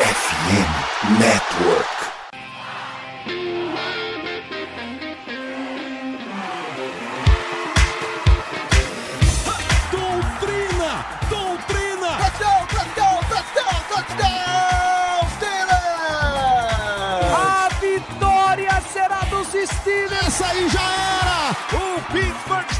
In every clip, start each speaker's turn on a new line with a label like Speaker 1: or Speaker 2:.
Speaker 1: FM Network.
Speaker 2: Doutrina! Doutrina!
Speaker 3: Touchdown, touchdown, touchdown, touchdown, Steelers!
Speaker 2: A vitória será dos Steelers!
Speaker 3: Essa aí já era!
Speaker 2: O Pittsburgh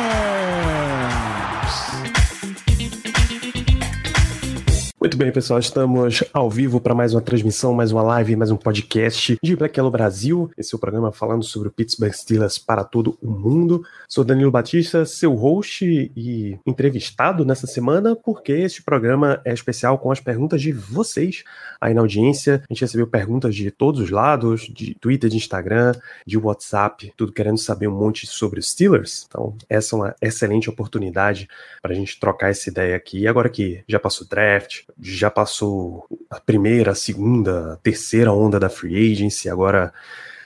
Speaker 4: Bem, pessoal, estamos ao vivo para mais uma transmissão, mais uma live, mais um podcast de Black Yellow Brasil. Esse é o programa falando sobre o Pittsburgh Steelers para todo o mundo. Sou Danilo Batista, seu host e entrevistado nessa semana, porque este programa é especial com as perguntas de vocês aí na audiência. A gente recebeu perguntas de todos os lados, de Twitter, de Instagram, de WhatsApp, tudo querendo saber um monte sobre os Steelers. Então, essa é uma excelente oportunidade para a gente trocar essa ideia aqui. E agora que já passou o draft, já passou a primeira, a segunda, a terceira onda da free agency, agora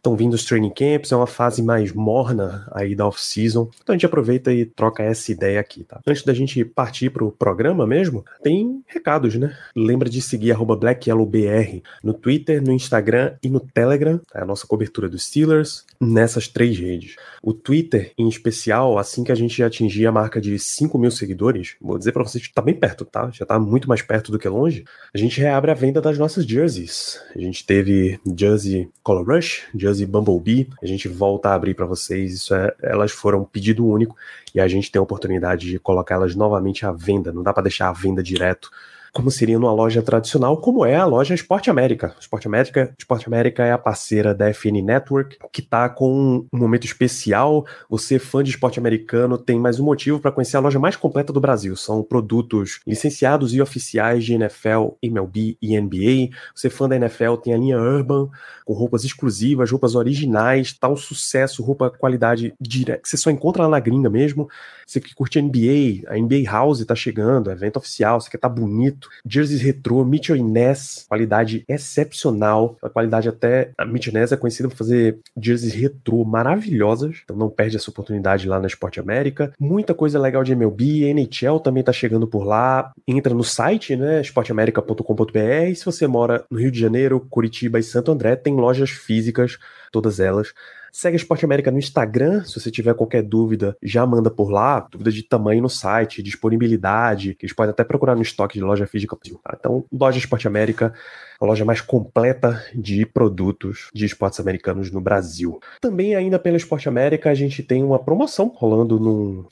Speaker 4: estão vindo os training camps, é uma fase mais morna aí da off-season. Então a gente aproveita e troca essa ideia aqui, tá? Antes da gente partir pro programa mesmo, tem recados, né? Lembra de seguir arroba BlackYellowBR no Twitter, no Instagram e no Telegram, é a nossa cobertura dos Steelers, nessas três redes. O Twitter, em especial, assim que a gente atingir a marca de 5 mil seguidores, vou dizer para vocês que tá bem perto, tá? Já tá muito mais perto do que longe. A gente reabre a venda das nossas jerseys. A gente teve jersey Color Rush, jersey Bumblebee. A gente volta a abrir para vocês. Isso é, elas foram pedido único e a gente tem a oportunidade de colocá-las novamente à venda. Não dá para deixar a venda direto como seria numa loja tradicional, como é a loja Esporte América. Esporte América, Esporte América é a parceira da FN Network, que está com um momento especial. Você, fã de esporte americano, tem mais um motivo para conhecer a loja mais completa do Brasil. São produtos licenciados e oficiais de NFL, MLB e NBA. Você, fã da NFL, tem a linha Urban, com roupas exclusivas, roupas originais, tá um sucesso, roupa qualidade direta, que você só encontra lá na gringa mesmo. Você que curte NBA, a NBA House tá chegando, evento oficial, você quer tá bonito. Jerseys retrô, Mitchell Inés, qualidade excepcional, a qualidade até. A Mitchell Inés é conhecida por fazer jerseys retrô maravilhosas, então não perde essa oportunidade lá na Esporte América. Muita coisa legal de MLB, NHL também tá chegando por lá. Entra no site, né, esporteamerica.com.br. Se você mora no Rio de Janeiro, Curitiba e Santo André, tem lojas físicas, todas elas. Segue Esporte América no Instagram. Se você tiver qualquer dúvida, já manda por lá. Dúvida de tamanho no site, disponibilidade, que eles podem até procurar no estoque de loja física. Tá? Então, loja Esporte América, a loja mais completa de produtos de esportes americanos no Brasil. Também, ainda pela Esporte América, a gente tem uma promoção rolando no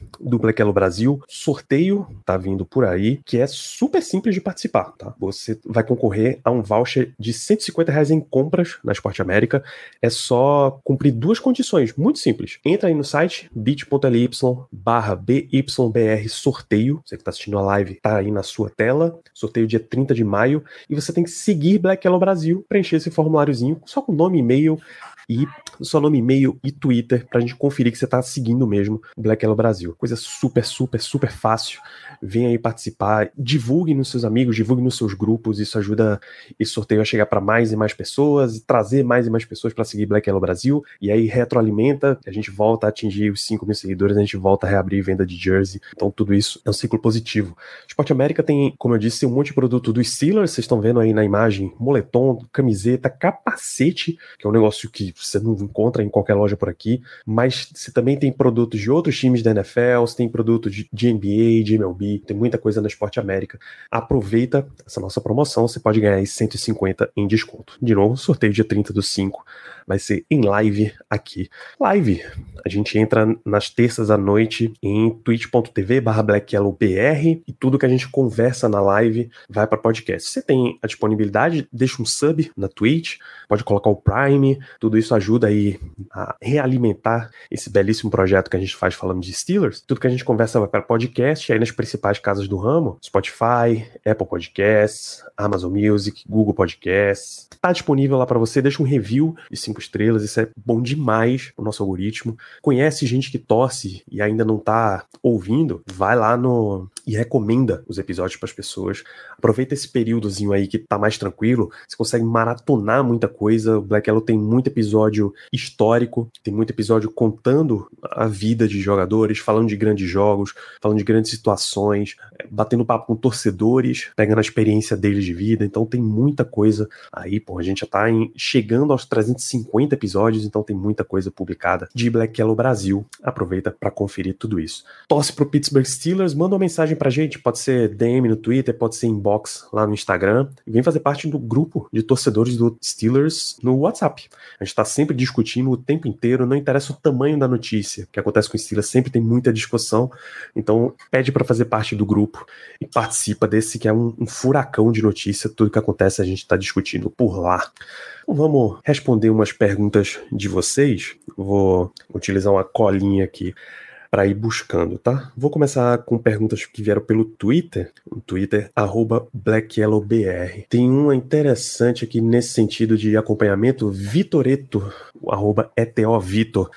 Speaker 4: Yellow Brasil. Sorteio tá vindo por aí, que é super simples de participar. Tá? Você vai concorrer a um voucher de 150 reais em compras na Esporte América. É só cumprir duas condições, muito simples. Entra aí no site bit.ly barra BYBR sorteio. Você que está assistindo a live, tá aí na sua tela. Sorteio dia 30 de maio. E você tem que seguir Black Yellow Brasil, preencher esse formuláriozinho só com nome, e-mail e seu nome, e-mail e Twitter pra gente conferir que você tá seguindo mesmo Black Yellow Brasil. Coisa super, super, super fácil. Venha aí participar, divulgue nos seus amigos, divulgue nos seus grupos. Isso ajuda esse sorteio a chegar para mais e mais pessoas e trazer mais e mais pessoas para seguir Black Yellow Brasil. E aí retroalimenta, a gente volta a atingir os 5 mil seguidores, a gente volta a reabrir venda de jersey. Então tudo isso é um ciclo positivo. Esporte América tem, como eu disse, um monte de produto dos Steelers. Vocês estão vendo aí na imagem moletom, camiseta, capacete, que é um negócio que você não encontra em qualquer loja por aqui, mas você também tem produtos de outros times da NFL, você tem produtos de, de NBA, de MLB, tem muita coisa na Esporte América. Aproveita essa nossa promoção, você pode ganhar aí 150 em desconto. De novo, sorteio dia 30 do 5 vai ser em live aqui. Live, a gente entra nas terças à noite em twitch.tv barra blackyellowbr e tudo que a gente conversa na live vai para podcast. Você tem a disponibilidade, deixa um sub na Twitch, pode colocar o Prime, tudo isso ajuda aí a realimentar esse belíssimo projeto que a gente faz falando de Steelers. Tudo que a gente conversa vai para podcast, aí nas principais casas do ramo, Spotify, Apple Podcasts, Amazon Music, Google Podcasts. Tá disponível lá para você, deixa um review de cinco estrelas, isso é bom demais o nosso algoritmo. Conhece gente que torce e ainda não tá ouvindo, vai lá no e recomenda os episódios para as pessoas. Aproveita esse períodozinho aí que tá mais tranquilo você consegue maratonar muita coisa. O Black Yellow tem muito episódio histórico, tem muito episódio contando a vida de jogadores, falando de grandes jogos, falando de grandes situações, batendo papo com torcedores, pegando a experiência deles de vida. Então tem muita coisa aí, pô. A gente já tá em, chegando aos 350 episódios, então tem muita coisa publicada de Black Yellow Brasil. Aproveita para conferir tudo isso. Torce pro Pittsburgh Steelers, manda uma mensagem pra gente, pode ser DM no Twitter, pode ser inbox lá no Instagram. E vem fazer parte do grupo de torcedores do Steelers no WhatsApp. A gente tá sempre discutindo o tempo inteiro, não interessa o tamanho da notícia. O que acontece com o Steelers sempre tem muita discussão. Então, pede para fazer parte do grupo e participa desse que é um, um furacão de notícia. Tudo que acontece a gente está discutindo por lá. Então, vamos responder umas perguntas de vocês. Vou utilizar uma colinha aqui para ir buscando, tá? Vou começar com perguntas que vieram pelo Twitter, o Twitter BlackYellowBR. Tem uma interessante aqui nesse sentido de acompanhamento, Vitoreto, arroba ETOVitor.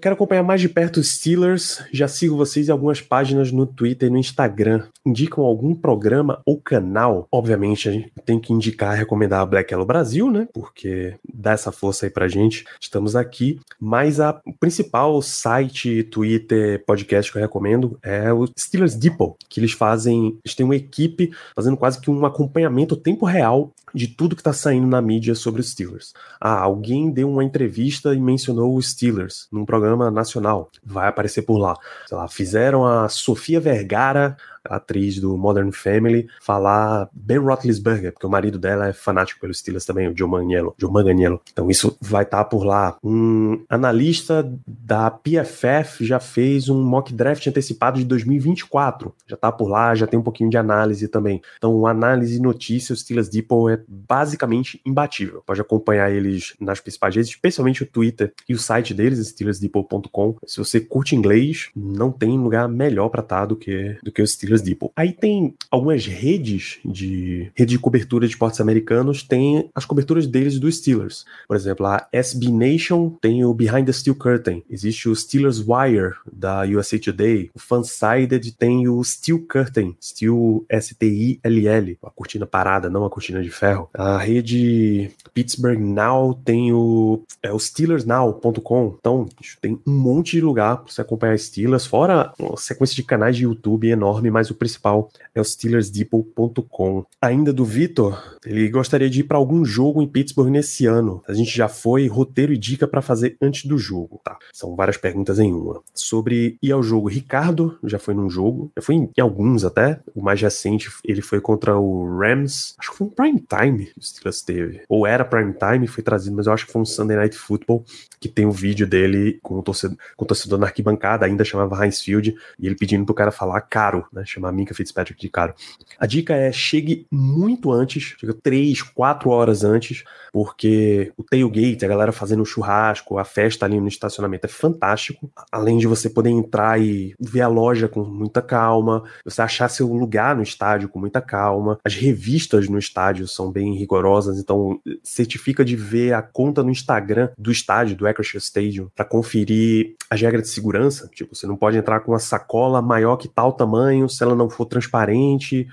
Speaker 4: Quero acompanhar mais de perto os Steelers. Já sigo vocês em algumas páginas no Twitter e no Instagram. Indicam algum programa ou canal? Obviamente, a gente tem que indicar, recomendar a Black Yellow Brasil, né? Porque dá essa força aí pra gente. Estamos aqui. Mas a, principal site, Twitter, podcast que eu recomendo é o Steelers Depot, que eles fazem. Eles têm uma equipe fazendo quase que um acompanhamento tempo real de tudo que tá saindo na mídia sobre os Steelers. Ah, alguém deu uma entrevista e mencionou os Steelers num programa nacional. Vai aparecer por lá. Sei lá, fizeram a Sofia Vergara atriz do Modern Family, falar Ben Roethlisberger, porque o marido dela é fanático pelos Steelers também, o Joe Manganiello. Joe Manganiello. Então isso vai estar tá por lá. Um analista da PFF já fez um mock draft antecipado de 2024. Já está por lá, já tem um pouquinho de análise também. Então, análise e notícia, o Steelers Depot é basicamente imbatível. Pode acompanhar eles nas principais redes, especialmente o Twitter e o site deles, steelersdepot.com. Se você curte inglês, não tem lugar melhor para estar tá do que, do que o Steelers Depot. Aí tem algumas redes de rede de cobertura de esportes americanos, tem as coberturas deles dos Steelers. Por exemplo, a SB Nation tem o Behind the Steel Curtain. Existe o Steelers Wire da USA Today. O Fansided tem o Steel Curtain, Steel S-T-I-L-L, a cortina parada, não a cortina de ferro. A rede Pittsburgh Now tem o, é o SteelersNow.com. Então, tem um monte de lugar para você acompanhar Steelers, fora uma sequência de canais de YouTube enorme, mas mas o principal é o SteelersDepot.com. Ainda do Vitor, ele gostaria de ir para algum jogo em Pittsburgh nesse ano. A gente já foi, roteiro e dica para fazer antes do jogo. Tá, são várias perguntas em uma. Sobre ir ao jogo, Ricardo já foi num jogo, já foi em, alguns até. O mais recente, ele foi contra o Rams, acho que foi um prime time o Steelers teve. Ou era prime time, foi trazido, mas eu acho que foi um Sunday Night Football, que tem o um vídeo dele com o torcedor, com o torcedor na arquibancada, ainda chamava Heinz Field, e ele pedindo pro cara falar caro, né? Chamar Minka Fitzpatrick de caro. A dica é chegue muito antes, chega três, quatro horas antes, porque o tailgate, a galera fazendo o churrasco, a festa ali no estacionamento é fantástico. Além de você poder entrar e ver a loja com muita calma, você achar seu lugar no estádio com muita calma. As revistas no estádio são bem rigorosas, então certifica de ver a conta no Instagram do estádio, do Acrisure Stadium, para conferir as regras de segurança. Tipo, você não pode entrar com uma sacola maior que tal tamanho, se ela não for transparente,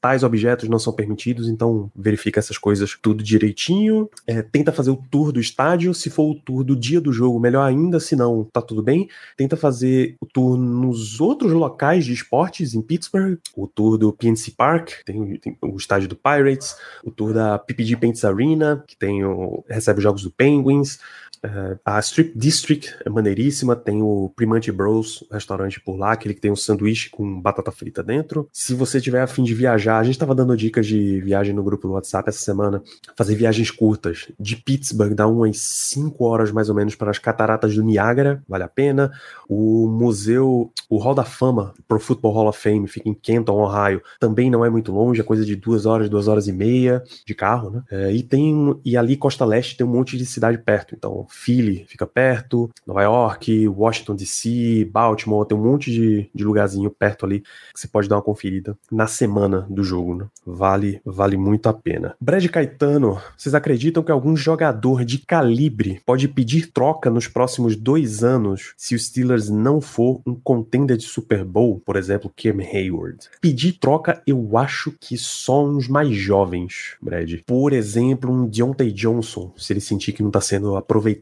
Speaker 4: tais objetos não são permitidos, então verifica essas coisas tudo direitinho. É, tenta fazer o tour do estádio, se for o tour do dia do jogo, melhor ainda, se não, tá tudo bem. Tenta fazer o tour nos outros locais de esportes em Pittsburgh, o tour do PNC Park, tem, tem o estádio do Pirates, o tour da PPG Paints Arena, que tem o, recebe os jogos do Penguins, Uh, a Strip District é maneiríssima, tem o Primante Bros, restaurante por lá, aquele que tem um sanduíche com batata frita dentro. Se você tiver afim de viajar, a gente estava dando dicas de viagem no grupo do WhatsApp essa semana, fazer viagens curtas. De Pittsburgh dá umas 5 horas mais ou menos para as cataratas do Niágara, vale a pena. O museu, o Hall da Fama, Pro Football Hall of Fame, fica em Kenton, Ohio, também não é muito longe, é coisa de duas horas, duas horas e meia de carro, né? É, e tem, e ali Costa Leste tem um monte de cidade perto, então Philly fica perto, Nova York, Washington DC, Baltimore, tem um monte de, de lugarzinho perto ali que você pode dar uma conferida na semana do jogo, né? Vale, vale muito a pena. Brad Caetano, vocês acreditam que algum jogador de calibre pode pedir troca nos próximos dois anos se o Steelers não for um contender de Super Bowl, por exemplo, Cam Hayward? Pedir troca, eu acho que só uns mais jovens, Brad. Por exemplo, um Deontay Johnson, se ele sentir que não tá sendo aproveitado.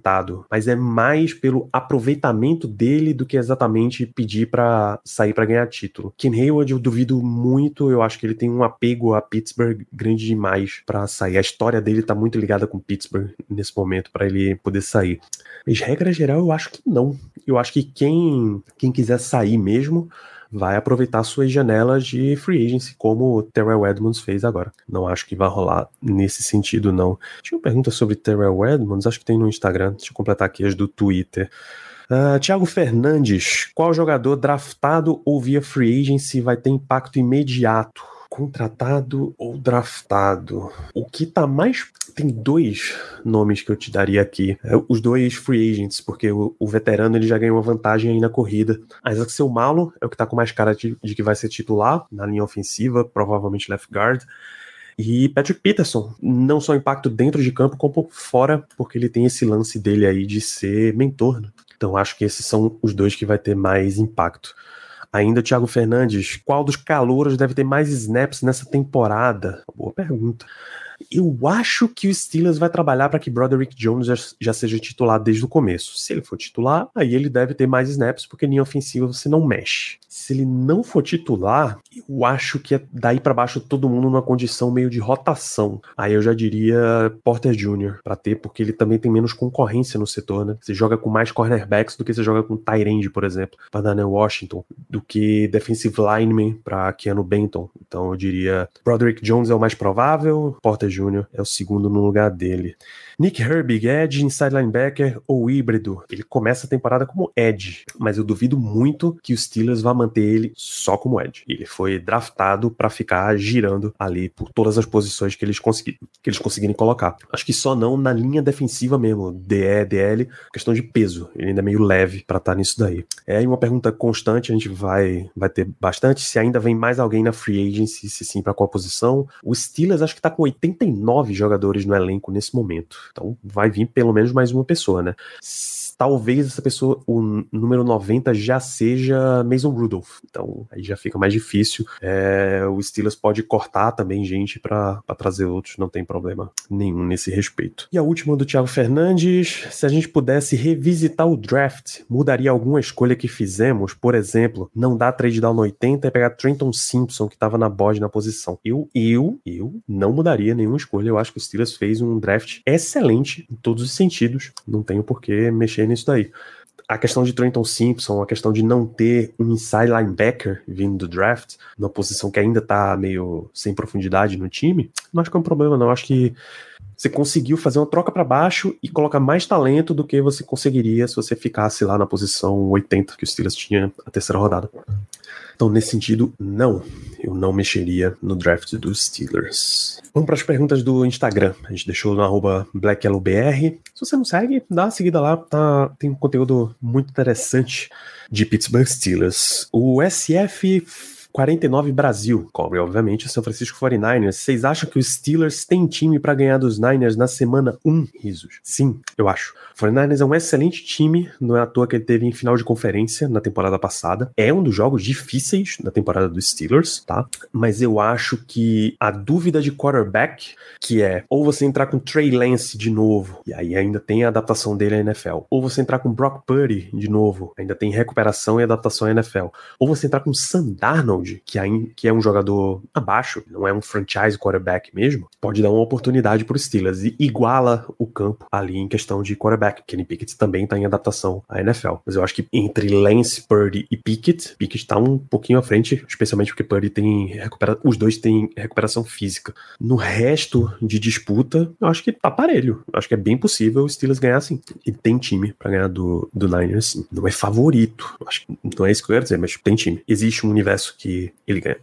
Speaker 4: Mas é mais pelo aproveitamento dele do que exatamente pedir para sair para ganhar título. Cam Hayward, eu duvido muito, eu acho que ele tem um apego a Pittsburgh grande demais para sair. A história dele tá muito ligada com Pittsburgh nesse momento para ele poder sair. Mas regra geral, eu acho que não. Eu acho que quem quem quiser sair mesmo vai aproveitar suas janelas de free agency, como o Terrell Edmonds fez agora. Não acho que vai rolar nesse sentido, não. Tinha uma pergunta sobre Terrell Edmonds, acho que tem no Instagram. Deixa eu completar aqui as do Twitter. Uh, Thiago Fernandes, qual jogador draftado ou via free agency vai ter impacto imediato? Contratado ou draftado. O que tá mais. Tem dois nomes que eu te daria aqui. É, os dois free agents, porque o, o, veterano ele já ganhou uma vantagem aí na corrida. Isaac Seu Malo é o que tá com mais cara de, de que vai ser titular na linha ofensiva, provavelmente left guard. E Patrick Peterson, não só impacto dentro de campo, como fora, porque ele tem esse lance dele aí de ser mentor. Né? Então acho que esses são os dois que vai ter mais impacto. Ainda o Thiago Fernandes, qual dos calouros deve ter mais snaps nessa temporada? Boa pergunta. Eu acho que o Steelers vai trabalhar para que Broderick Jones já, já, seja titular desde o começo. Se ele for titular, aí ele deve ter mais snaps, porque linha ofensiva você não mexe. Se ele não for titular, eu acho que é daí para baixo todo mundo numa condição meio de rotação. Aí eu já diria Porter Jr. para ter, porque ele também tem menos concorrência no setor, né? Você joga com mais cornerbacks do que você joga com Tyrande, por exemplo, para Daniel Washington, do que defensive lineman para Keanu Benton. Então eu diria Broderick Jones é o mais provável, Porter Jr. é o segundo no lugar dele. Nick Herbig, Edge, inside linebacker ou híbrido? Ele começa a temporada como Edge, mas eu duvido muito que o Steelers vá manter ele só como Edge. Ele foi draftado para ficar girando ali por todas as posições que eles, consegui que eles conseguirem colocar. Acho que só não na linha defensiva mesmo, DE, DL, questão de peso. Ele ainda é meio leve para estar tá nisso daí. É uma pergunta constante, a gente vai, vai ter bastante. Se ainda vem mais alguém na free agency, se sim, para qual posição. O Steelers acho que tá com 89 jogadores no elenco nesse momento. Então vai vir pelo menos mais uma pessoa, né? talvez essa pessoa, o número 90 já seja Mason Rudolph. Então aí já fica mais difícil. É, o Steelers pode cortar também gente para trazer outros, não tem problema nenhum nesse respeito. E a última do Thiago Fernandes: se a gente pudesse revisitar o draft, mudaria alguma escolha que fizemos? Por exemplo, não dar trade down no 80 e pegar Trenton Simpson, que estava na bode na posição. Eu, eu, eu não mudaria nenhuma escolha. Eu acho que o Steelers fez um draft excelente em todos os sentidos. Não tenho por que mexer nisso daí. A questão de Trenton Simpson, a questão de não ter um inside linebacker vindo do draft, numa posição que ainda tá meio sem profundidade no time, não acho que é um problema, não. Acho que você conseguiu fazer uma troca para baixo e colocar mais talento do que você conseguiria se você ficasse lá na posição 80 que o Steelers tinha a terceira rodada. Então, nesse sentido, não. Eu não mexeria no draft dos Steelers. Vamos para as perguntas do Instagram. A gente deixou no arroba BlackYellowBR. Se você não segue, dá uma seguida lá. Tá, tem um conteúdo muito interessante de Pittsburgh Steelers. O SF 49 Brasil, cobre obviamente o São Francisco 49ers. Vocês acham que os Steelers têm time para ganhar dos Niners na semana 1, risos? Sim, eu acho. O 49ers é um excelente time, não é à toa que ele teve em final de conferência na temporada passada. É um dos jogos difíceis da temporada dos Steelers, tá? Mas eu acho que a dúvida de quarterback, que é ou você entrar com Trey Lance de novo, e aí ainda tem a adaptação dele à NFL, ou você entrar com Brock Purdy de novo, ainda tem recuperação e adaptação à NFL, ou você entrar com Sam Darnold que, que é um jogador abaixo, não é um franchise quarterback mesmo, pode dar uma oportunidade para os Steelers e iguala o campo ali em questão de quarterback. Kenny Pickett também está em adaptação à NFL. Mas eu acho que entre Lance, Purdy e Pickett, Pickett está um pouquinho à frente, especialmente porque Purdy tem recupera os dois têm recuperação física. No resto de disputa, eu acho que tá parelho. Eu acho que é bem possível o Steelers ganhar sim. E tem time para ganhar do, do Niners sim. Não é favorito. Acho que não é isso que eu quero dizer, mas tem time. Existe um universo que ele ganha.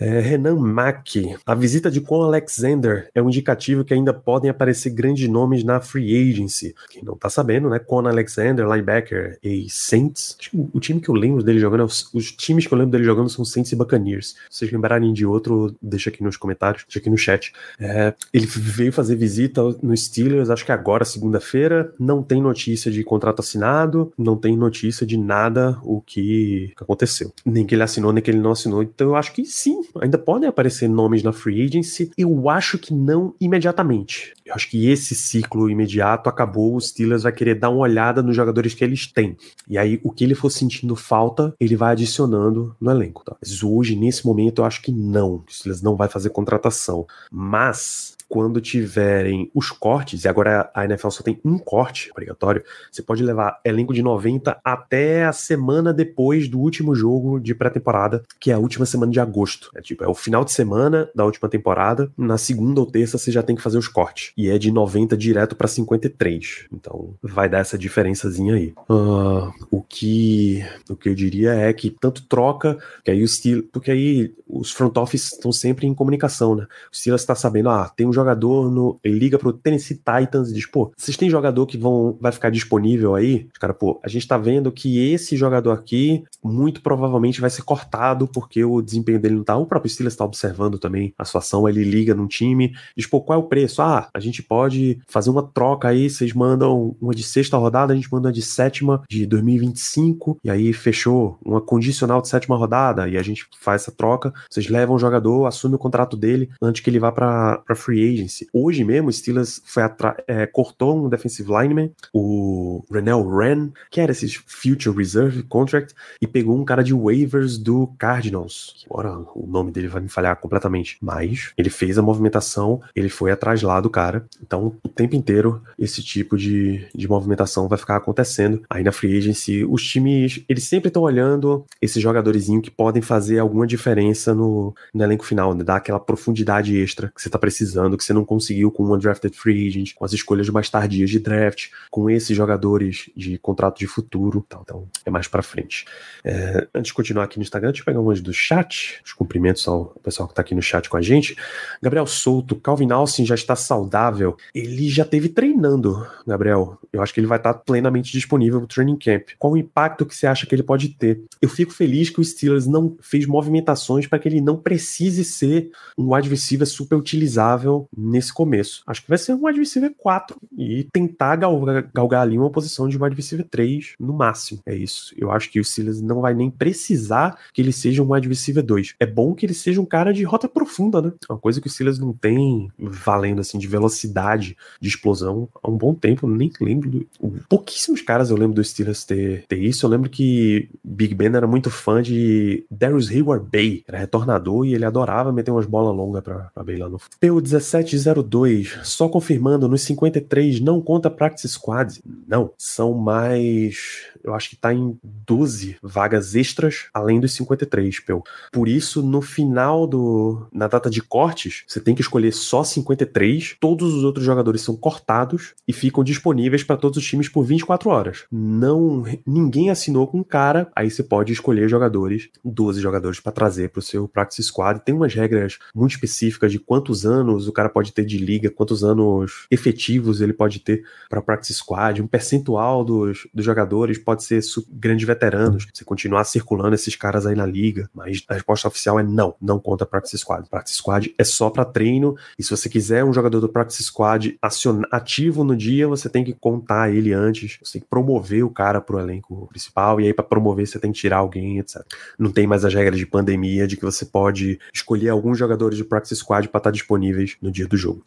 Speaker 4: É, Renan Mack. A visita de Con Alexander é um indicativo que ainda podem aparecer grandes nomes na free agency. Quem não tá sabendo, né? Con Alexander, linebacker e Saints. O time que eu lembro dele jogando, os times que eu lembro dele jogando são Saints e Buccaneers. Se vocês lembrarem de outro, deixa aqui nos comentários, deixa aqui no chat. É, ele veio fazer visita no Steelers, acho que agora, segunda-feira. Não tem notícia de contrato assinado, não tem notícia de nada o que aconteceu. Nem que ele assinou, nem que ele não assinou. Então eu acho que sim, ainda podem aparecer nomes na free agency. Eu acho que não imediatamente. Eu acho que esse ciclo imediato acabou. O Steelers vai querer dar uma olhada nos jogadores que eles têm. E aí, o que ele for sentindo falta, ele vai adicionando no elenco. Tá? Mas hoje, nesse momento, eu acho que não. O Steelers não vai fazer contratação. Mas quando tiverem os cortes, e agora a NFL só tem um corte obrigatório, você pode levar elenco de 90 até a semana depois do último jogo de pré-temporada, que é a última semana de agosto. É tipo, é o final de semana da última temporada, na segunda ou terça você já tem que fazer os cortes. E é de 90 direto para 53. Então vai dar essa diferençazinha aí. Uh, o que o que eu diria é que tanto troca, que aí o Steelers, porque aí os front office estão sempre em comunicação, né? O Steelers está sabendo, ah, tem um jogador no. Liga pro Tennessee Titans e diz: pô, vocês têm jogador que vão, vai ficar disponível aí? Os caras, pô, a gente tá vendo que esse jogador aqui muito provavelmente vai ser cortado porque o desempenho dele não tá. O próprio Steelers está observando também a situação. Ele liga num time, diz: pô, qual é o preço? Ah, a gente pode fazer uma troca aí. Vocês mandam uma de sexta rodada, a gente manda uma de sétima de 2025. E aí fechou uma condicional de sétima rodada e a gente faz essa troca. Vocês levam o jogador, assume o contrato dele antes que ele vá para free agency. Hoje mesmo, o Steelers foi é, cortou um defensive lineman, o Renell Wren, que era esse Future Reserve Contract, e pegou um cara de waivers do Cardinals. Agora o nome dele vai me falhar completamente. Mas ele fez a movimentação, ele foi atrás lá do cara. Então, o tempo inteiro, esse tipo de, de movimentação vai ficar acontecendo. Aí na free agency, os times, eles sempre estão olhando esses jogadorzinhos que podem fazer alguma diferença no, no elenco final, né? dar aquela profundidade extra que você tá precisando que você não conseguiu com uma drafted free agent, com as escolhas mais tardias de draft, com esses jogadores de contrato de futuro. Tal. Então, é mais para frente. É, antes de continuar aqui no Instagram, deixa eu pegar umas do chat. Os cumprimentos ao pessoal que tá aqui no chat com a gente. Gabriel Souto, Calvin Austin já está saudável. Ele já teve treinando, Gabriel. Eu acho que ele vai estar plenamente disponível no training camp. Qual o impacto que você acha que ele pode ter? Eu fico feliz que o Steelers não fez movimentações para que ele não precise ser um wide receiver super utilizável nesse começo. Acho que vai ser um wide receiver 4 e tentar galgar, galgar ali uma posição de wide receiver 3 no máximo. É isso. Eu acho que o Silas não vai nem precisar que ele seja um wide receiver 2. É bom que ele seja um cara de rota profunda, né? Uma coisa que o Silas não tem valendo assim de velocidade, de explosão há um bom tempo. Eu nem lembro. Pouquíssimos caras eu lembro do Steelers ter, ter isso. Eu lembro que Big Ben era muito fã de Darius Hayward Bay. Era retornador e ele adorava meter umas bolas longas pra, pra Bay lá no. PU17 02, só confirmando, nos 53 não conta Practice Squad. Não, são mais. Eu acho que tá em 12 vagas extras, além dos 53, Peu. Por isso, no final do. Na data de cortes, você tem que escolher só 53. Todos os outros jogadores são cortados e ficam disponíveis para todos os times por 24 horas. Não. Ninguém assinou com cara, aí você pode escolher jogadores, 12 jogadores para trazer para o seu Practice Squad. Tem umas regras muito específicas de quantos anos o cara pode ter de liga, quantos anos efetivos ele pode ter para practice squad, um percentual dos, dos jogadores pode ser grandes veteranos, você continuar circulando esses caras aí na liga, mas a resposta oficial é não, não conta practice squad. Practice squad é só para treino e se você quiser um jogador do practice squad ativo no dia, você tem que contar ele antes, você tem que promover o cara pro elenco principal e aí para promover você tem que tirar alguém, etc. Não tem mais as regras de pandemia de que você pode escolher alguns jogadores de practice squad para estar tá disponíveis no dia do jogo.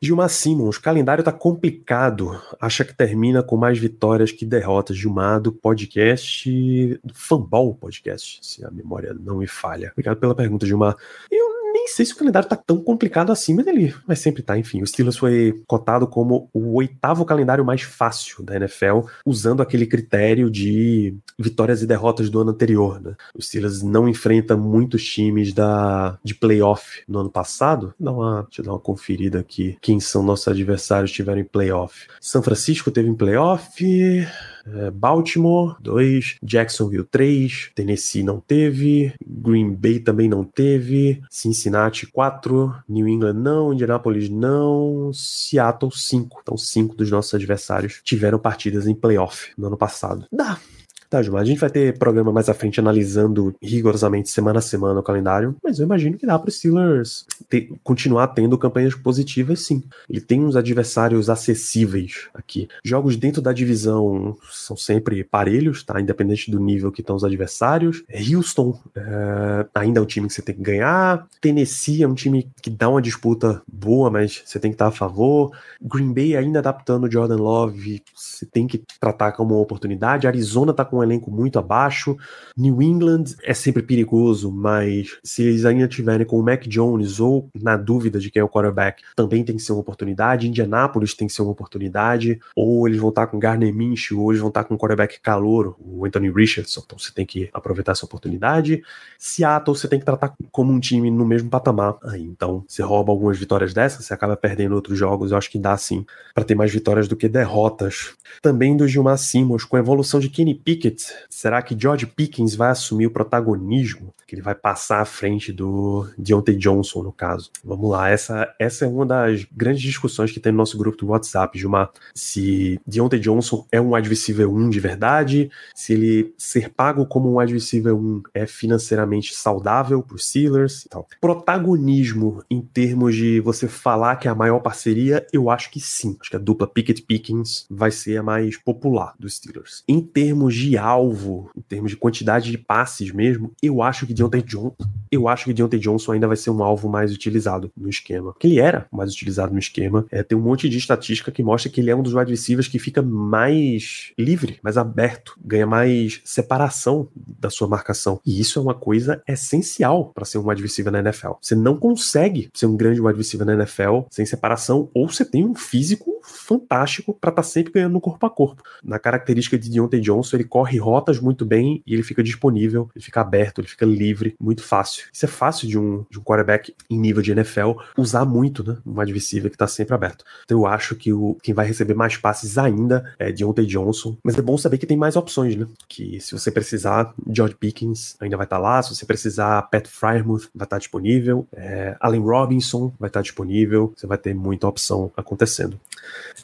Speaker 4: Gilmar Simons, o calendário tá complicado. Acha que termina com mais vitórias que derrotas. Gilmar do podcast, do Fanball Podcast, se a memória não me falha. Obrigado pela pergunta, Gilmar. Eu sei se o calendário tá tão complicado assim, mas ele vai sempre tá. Enfim, o Steelers foi cotado como o oitavo calendário mais fácil da NFL, usando aquele critério de vitórias e derrotas do ano anterior, né? O Steelers não enfrenta muitos times da, de playoff no ano passado. Dá uma, deixa eu dar uma conferida aqui. Quem são nossos adversários tiveram em playoff? São Francisco teve em playoff. É, Baltimore, 2, Jacksonville, 3, Tennessee não teve, Green Bay também não teve, Cincinnati, 4, New England não, Indianapolis não, Seattle, 5. Então, 5 dos nossos adversários tiveram partidas em playoff no ano passado. Dá, Tá, Gilmar, a gente vai ter programa mais à frente analisando rigorosamente semana a semana o calendário, mas eu imagino que dá para os Steelers ter, continuar tendo campanhas positivas, sim. Ele tem uns adversários acessíveis aqui. Jogos dentro da divisão são sempre parelhos, tá? Independente do nível que estão os adversários. Houston é, ainda é um time que você tem que ganhar. Tennessee é um time que dá uma disputa boa, mas você tem que estar a favor. Green Bay ainda adaptando o Jordan Love, você tem que tratar como uma oportunidade. Arizona tá com um elenco muito abaixo. New England é sempre perigoso, mas se eles ainda tiverem com o Mac Jones ou na dúvida de quem é o quarterback, também tem que ser uma oportunidade. Indianapolis tem que ser uma oportunidade. Ou eles vão estar com Garner Minshew, ou eles vão estar com o quarterback calouro, o Anthony Richardson. Então você tem que aproveitar essa oportunidade. Seattle você tem que tratar como um time no mesmo patamar. Aí, então você rouba algumas vitórias dessas, você acaba perdendo outros jogos. Eu acho que dá sim para ter mais vitórias do que derrotas. Também do Gilmar Simons, com a evolução de Kenny Pickett Pickett, será que George Pickens vai assumir o protagonismo? Que ele vai passar à frente do Deontay Johnson, no caso. Vamos lá, essa, essa é uma das grandes discussões que tem no nosso grupo do WhatsApp, Gilmar. Se Deontay Johnson é um wide receiver 1 de verdade, se ele ser pago como um wide receiver 1 é financeiramente saudável para os Steelers e tal. Protagonismo em termos de você falar que é a maior parceria, eu acho que sim. Acho que a dupla Pickett-Pickens vai ser a mais popular dos Steelers. Em termos de alvo, em termos de quantidade de passes mesmo, eu acho que Deontay Johnson, eu acho que Deontay Johnson ainda vai ser um alvo mais utilizado no esquema. Que ele era mais utilizado no esquema. É, tem um monte de estatística que mostra que ele é um dos wide receivers que fica mais livre, mais aberto, ganha mais separação da sua marcação. E isso é uma coisa essencial para ser um wide receiver na NFL. Você não consegue ser um grande wide receiver na NFL sem separação, ou você tem um físico fantástico para estar tá sempre ganhando no corpo a corpo. Na característica de Deontay Johnson, ele corre rotas muito bem e ele fica disponível, ele fica aberto, ele fica livre, muito fácil. Isso é fácil de um, de um quarterback em nível de NFL usar muito, né? Um adversário que está sempre aberto. Então eu acho que o, quem vai receber mais passes ainda é Deontay Johnson, mas é bom saber que tem mais opções, né? Que se você precisar, George Pickens ainda vai estar tá lá, se você precisar, Pat Frymouth vai estar tá disponível, é, Allen Robinson vai estar tá disponível, você vai ter muita opção acontecendo.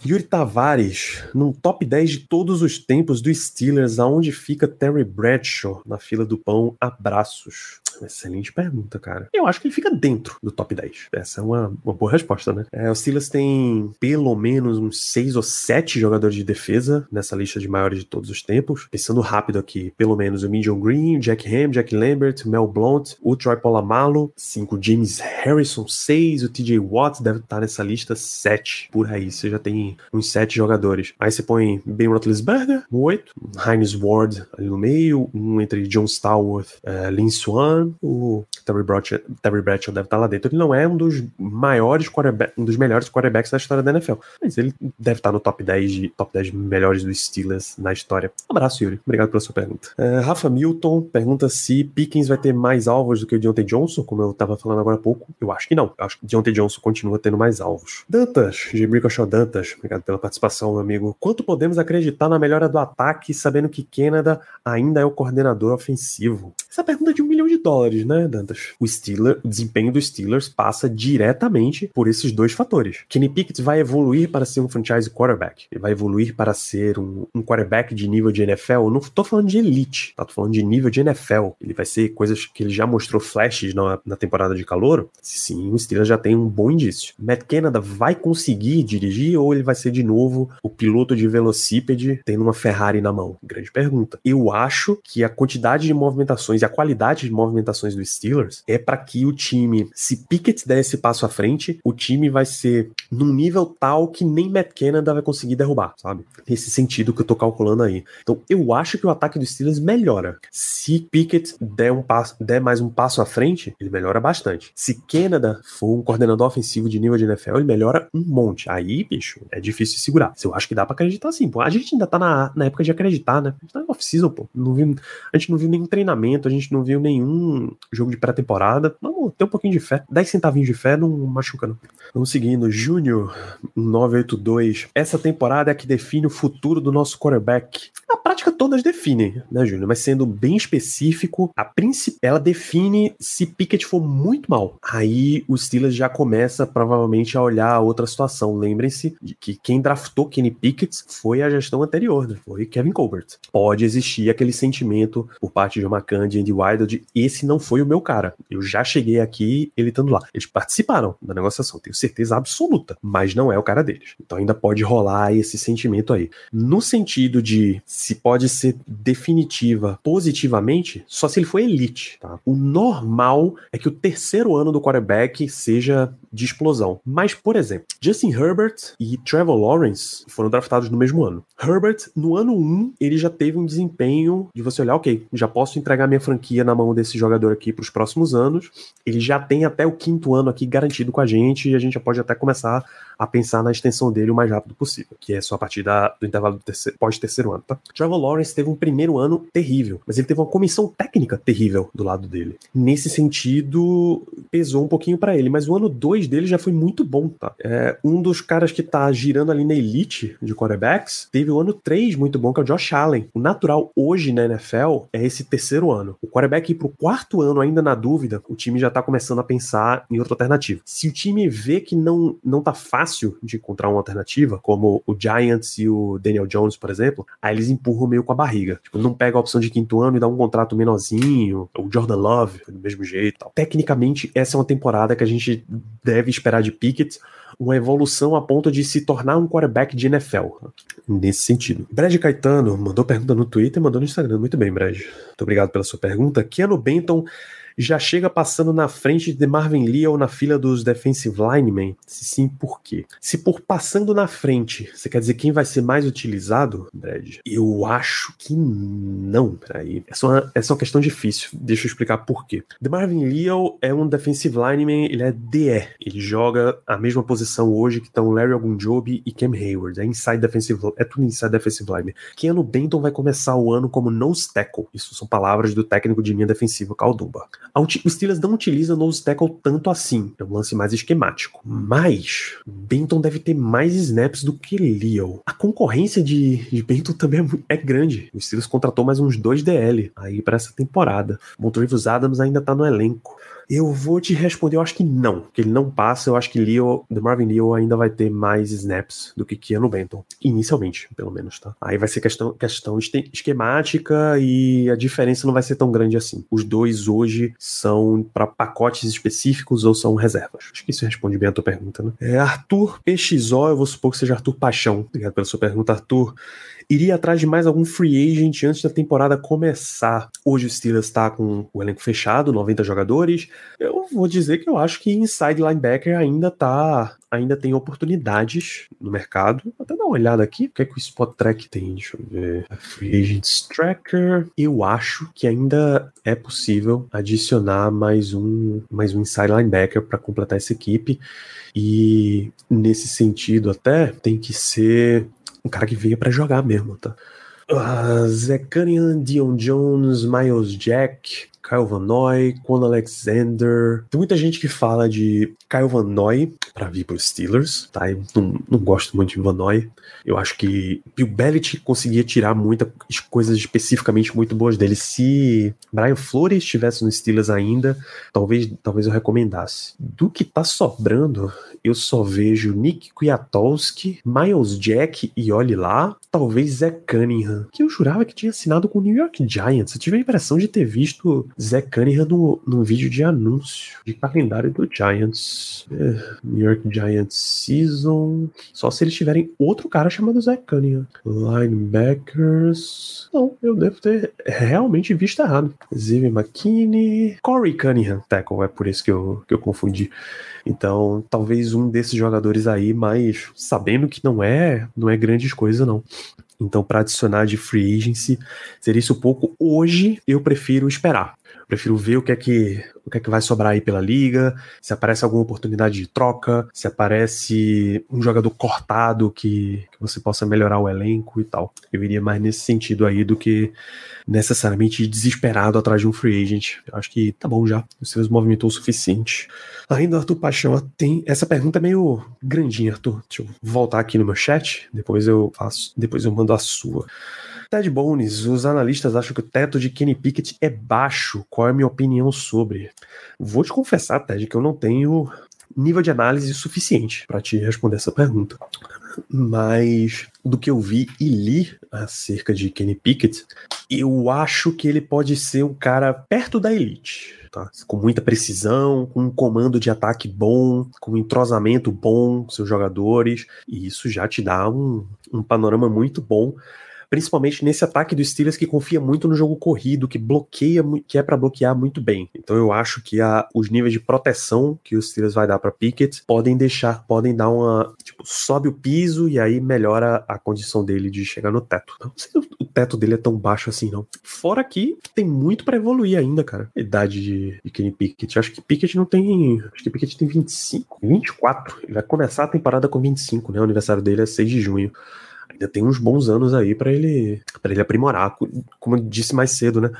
Speaker 4: Yuri Tavares, num top 10 de todos os tempos do Steelers, aonde fica Terry Bradshaw na fila do pão? Abraços. Excelente pergunta, cara. Eu acho que ele fica dentro do top 10. Essa é uma, uma boa resposta, né? É, o Steelers tem pelo menos uns 6 ou 7 jogadores de defesa nessa lista de maiores de todos os tempos. Pensando rápido aqui, pelo menos o Midian Green, Jack Ham, Jack Lambert, Mel Blount, o Troy Polamalu, 5 James Harrison, 6 o TJ Watts deve estar nessa lista 7 por aí. Você já tem uns 7 jogadores. Aí você põe Ben Roethlisberger, 8, Heinz Ward ali no meio, um entre John Stallworth, uh, Lin Swan, o Terry Bradshaw, Terry Bradshaw deve estar lá dentro. Ele não é um dos maiores quarterbacks, um dos melhores quarterbacks da história da NFL, mas ele deve estar no top 10 de top 10 melhores dos Steelers na história. Um abraço, Yuri. Obrigado pela sua pergunta. Uh, Rafa Milton pergunta se Pickens vai ter mais alvos do que o Deontay Johnson, como eu estava falando agora há pouco. Eu acho que não. Eu acho que Deontay Johnson continua tendo mais alvos. Dantas, Gibrico Shaw Dantas, obrigado pela participação, meu amigo. Quanto podemos acreditar na melhora do ataque, sabendo que Canada ainda é o coordenador ofensivo? Essa pergunta é de um milhão de dólares, né, Dantas? O Steelers, o desempenho dos Steelers passa diretamente por esses dois fatores. Kenny Pickett vai evoluir para ser um franchise quarterback. Ele vai evoluir para ser um, um quarterback de nível de NFL. Eu não tô falando de elite, tá? Tô falando de nível de NFL. Ele vai ser coisas que ele já mostrou flashes na, na temporada de calor. Sim, o Steelers já tem um bom indício. Matt Canada vai conseguir dirigir ou ele vai ser de novo o piloto de velocípede tendo uma Ferrari na mão? Grande pergunta. Eu acho que a quantidade de movimentações a qualidade de movimentações movimentações do Steelers é para que o time, se Pickett der esse passo à frente, o time vai ser num nível tal que nem Matt Canada vai conseguir derrubar, sabe? Nesse sentido que eu tô calculando aí. Então, eu acho que o ataque do Steelers melhora. Se Pickett der, um passo, der mais um passo à frente, ele melhora bastante. Se Canada for um coordenador ofensivo de nível de NFL, ele melhora um monte. Aí, bicho, é difícil segurar. Eu acho que dá para acreditar sim, pô. A gente ainda tá na, na época de acreditar, né? A gente tá off-season, pô. Não viu, a gente não viu nenhum treinamento, a gente não viu nenhum jogo de pré-temporada. Vamos ter um pouquinho de fé. 10 centavinhos de fé não machuca, não. Vamos seguindo. Júnior 982. Essa temporada é que define o futuro do nosso quarterback. Na prática, todas definem, né, Júnior? Mas sendo bem específico, a principal, ela define se Pickett for muito mal. Aí o Steelers já começa provavelmente a olhar a outra situação. Lembrem-se que quem draftou Kenny Pickett foi a gestão anterior, né? Foi Kevin Colbert. Pode existir aquele sentimento por parte de McCann e Andy Weidel de esse não foi o meu cara. Eu já cheguei aqui, ele estando lá. Eles participaram da negociação, tenho certeza absoluta, mas não é o cara deles. Então ainda pode rolar esse sentimento aí. No sentido de se pode ser definitiva positivamente, só se ele for elite, tá? O normal é que o terceiro ano do quarterback seja de explosão. Mas, por exemplo, Justin Herbert e Trevor Lawrence foram draftados no mesmo ano. Herbert, no ano 1, ele já teve um desempenho de você olhar, ok, já posso entregar minha franquia na mão desse jogador aqui para os próximos anos. Ele já tem até o quinto ano aqui garantido com a gente e a gente já pode até começar a pensar na extensão dele o mais rápido possível, que é só a partir da, do intervalo pós-terceiro ano, tá? Trevor Lawrence teve um primeiro ano terrível, mas ele teve uma comissão técnica terrível do lado dele. Nesse sentido, pesou um pouquinho para ele, mas o ano 2 dele já foi muito bom, tá? É, um dos caras que tá girando ali na elite de quarterbacks teve o ano 3 muito bom, que é o Josh Allen. O natural hoje na NFL é esse terceiro ano. O quarterback ir pro quarto ano ainda na dúvida, o time já tá começando a pensar em outra alternativa. Se o time vê que não, não tá fácil fácil de encontrar uma alternativa, como o Giants e o Daniel Jones, por exemplo, aí eles empurram meio com a barriga. Tipo, não pega a opção de quinto ano e dá um contrato menorzinho, o Jordan Love, do mesmo jeito. Tal. Tecnicamente, essa é uma temporada que a gente deve esperar de Pickett, uma evolução a ponto de se tornar um quarterback de NFL. Nesse sentido. Brad Caetano mandou pergunta no Twitter mandou no Instagram. Muito bem, Brad. Muito obrigado pela sua pergunta. Keanu Benton já chega passando na frente de Marvin Lee ou na fila dos defensive linemen? Se sim, por quê? Se por passando na frente, você quer dizer quem vai ser mais utilizado, Brad? Eu acho que não, peraí. Essa é uma, essa é uma questão difícil. Deixa eu explicar por quê. The Marvin Leo é um defensive lineman, ele é DE. Ele joga a mesma posição hoje que estão Larry Ogunjobi e Cam Hayward. É inside defensive, é tudo inside defensive lineman. Keanu Benton vai começar o ano como nose tackle. Isso são palavras do técnico de linha defensiva, Caldumba. O Steelers não utiliza nose tackle tanto assim, é um lance mais esquemático. Mas Benton deve ter mais snaps do que Leo. A concorrência de, de Benton também é, é, grande. O Steelers contratou mais uns dois DL aí para essa temporada. Montrivos Adams ainda tá no elenco. Eu vou te responder, eu acho que não, que ele não passa. Eu acho que Leo, The Marvin Leo ainda vai ter mais snaps do que Keanu Benton, inicialmente, pelo menos, tá? Aí vai ser questão, questão esquemática e a diferença não vai ser tão grande assim. Os dois hoje são para pacotes específicos ou são reservas? Acho que isso responde bem a tua pergunta, né? É Arthur PXO, eu vou supor que seja Arthur Paixão. Obrigado pela sua pergunta, Arthur iria atrás de mais algum free agent antes da temporada começar. Hoje o Steelers está com o elenco fechado, 90 jogadores. Eu vou dizer que eu acho que inside linebacker ainda tá, ainda tem oportunidades no mercado. Vou até dar uma olhada aqui, o que é que o Spot Track tem? Deixa eu ver. Free Agents Tracker. Eu acho que ainda é possível adicionar mais um, mais um inside linebacker para completar essa equipe. E nesse sentido até tem que ser um cara que veio para jogar mesmo, tá? Uh, Zé Cunningham, Dion Jones, Miles Jack, Kyle Van Noy, Quan Alexander. Tem muita gente que fala de Kyle Van Noy para vir para os Steelers, tá? Eu não, não gosto muito de Van Noy. Eu acho que Bill Belichick conseguia tirar muitas coisas especificamente muito boas dele. Se Brian Flores estivesse no Steelers ainda, talvez, talvez eu recomendasse. Do que tá sobrando, eu só vejo Nick Kwiatkowski, Miles Jack e olhe lá, talvez Zé Cunningham, que eu jurava que tinha assinado com o New York Giants. Eu tive a impressão de ter visto Zé Cunningham no, no vídeo de anúncio de calendário do Giants. É, New York Giants Season. Só se eles tiverem outro cara chamado Zé Cunningham. Linebackers. Não, eu devo ter realmente visto errado. Ziv McKinney. Corey Cunningham, tackle, é por isso que eu, que eu confundi. Então, talvez um desses jogadores aí, mas sabendo que não é, não é grandes coisa não. Então, para adicionar de free agency, seria isso pouco. Hoje, eu prefiro esperar. Prefiro ver o que é que o que é que vai sobrar aí pela liga, se aparece alguma oportunidade de troca, se aparece um jogador cortado que, que você possa melhorar o elenco e tal. Eu iria mais nesse sentido aí do que necessariamente desesperado atrás de um free agent. Eu acho que tá bom já. O Steelers movimentou o suficiente. Ainda, Arthur Paixão, tem. Essa pergunta é meio grandinha, Arthur. Deixa eu voltar aqui no meu chat, depois eu faço. Depois eu mando a sua. Ted Bones, os analistas acham que o teto de Kenny Pickett é baixo. Qual é a minha opinião sobre? Vou te confessar, Ted, que eu não tenho nível de análise suficiente para te responder essa pergunta. Mas do que eu vi e li acerca de Kenny Pickett, eu acho que ele pode ser um cara perto da elite. Tá? Com muita precisão, com um comando de ataque bom, com um entrosamento bom com seus jogadores, e isso já te dá um, um panorama muito bom principalmente nesse ataque do Steelers que confia muito no jogo corrido, que bloqueia, que é para bloquear muito bem. Então eu acho que a, os níveis de proteção que o Steelers vai dar para Pickett podem deixar, podem dar uma, tipo, sobe o piso e aí melhora a condição dele de chegar no teto. Não sei se o teto dele é tão baixo assim, não. Fora que tem muito para evoluir ainda, cara. Idade de, de Kenny Pickett. Acho que Pickett não tem, acho que Pickett tem 25, 24. Ele vai começar a temporada com 25, né? O aniversário dele é 6 de junho ainda tem uns bons anos aí para ele para ele aprimorar, como eu disse mais cedo, né?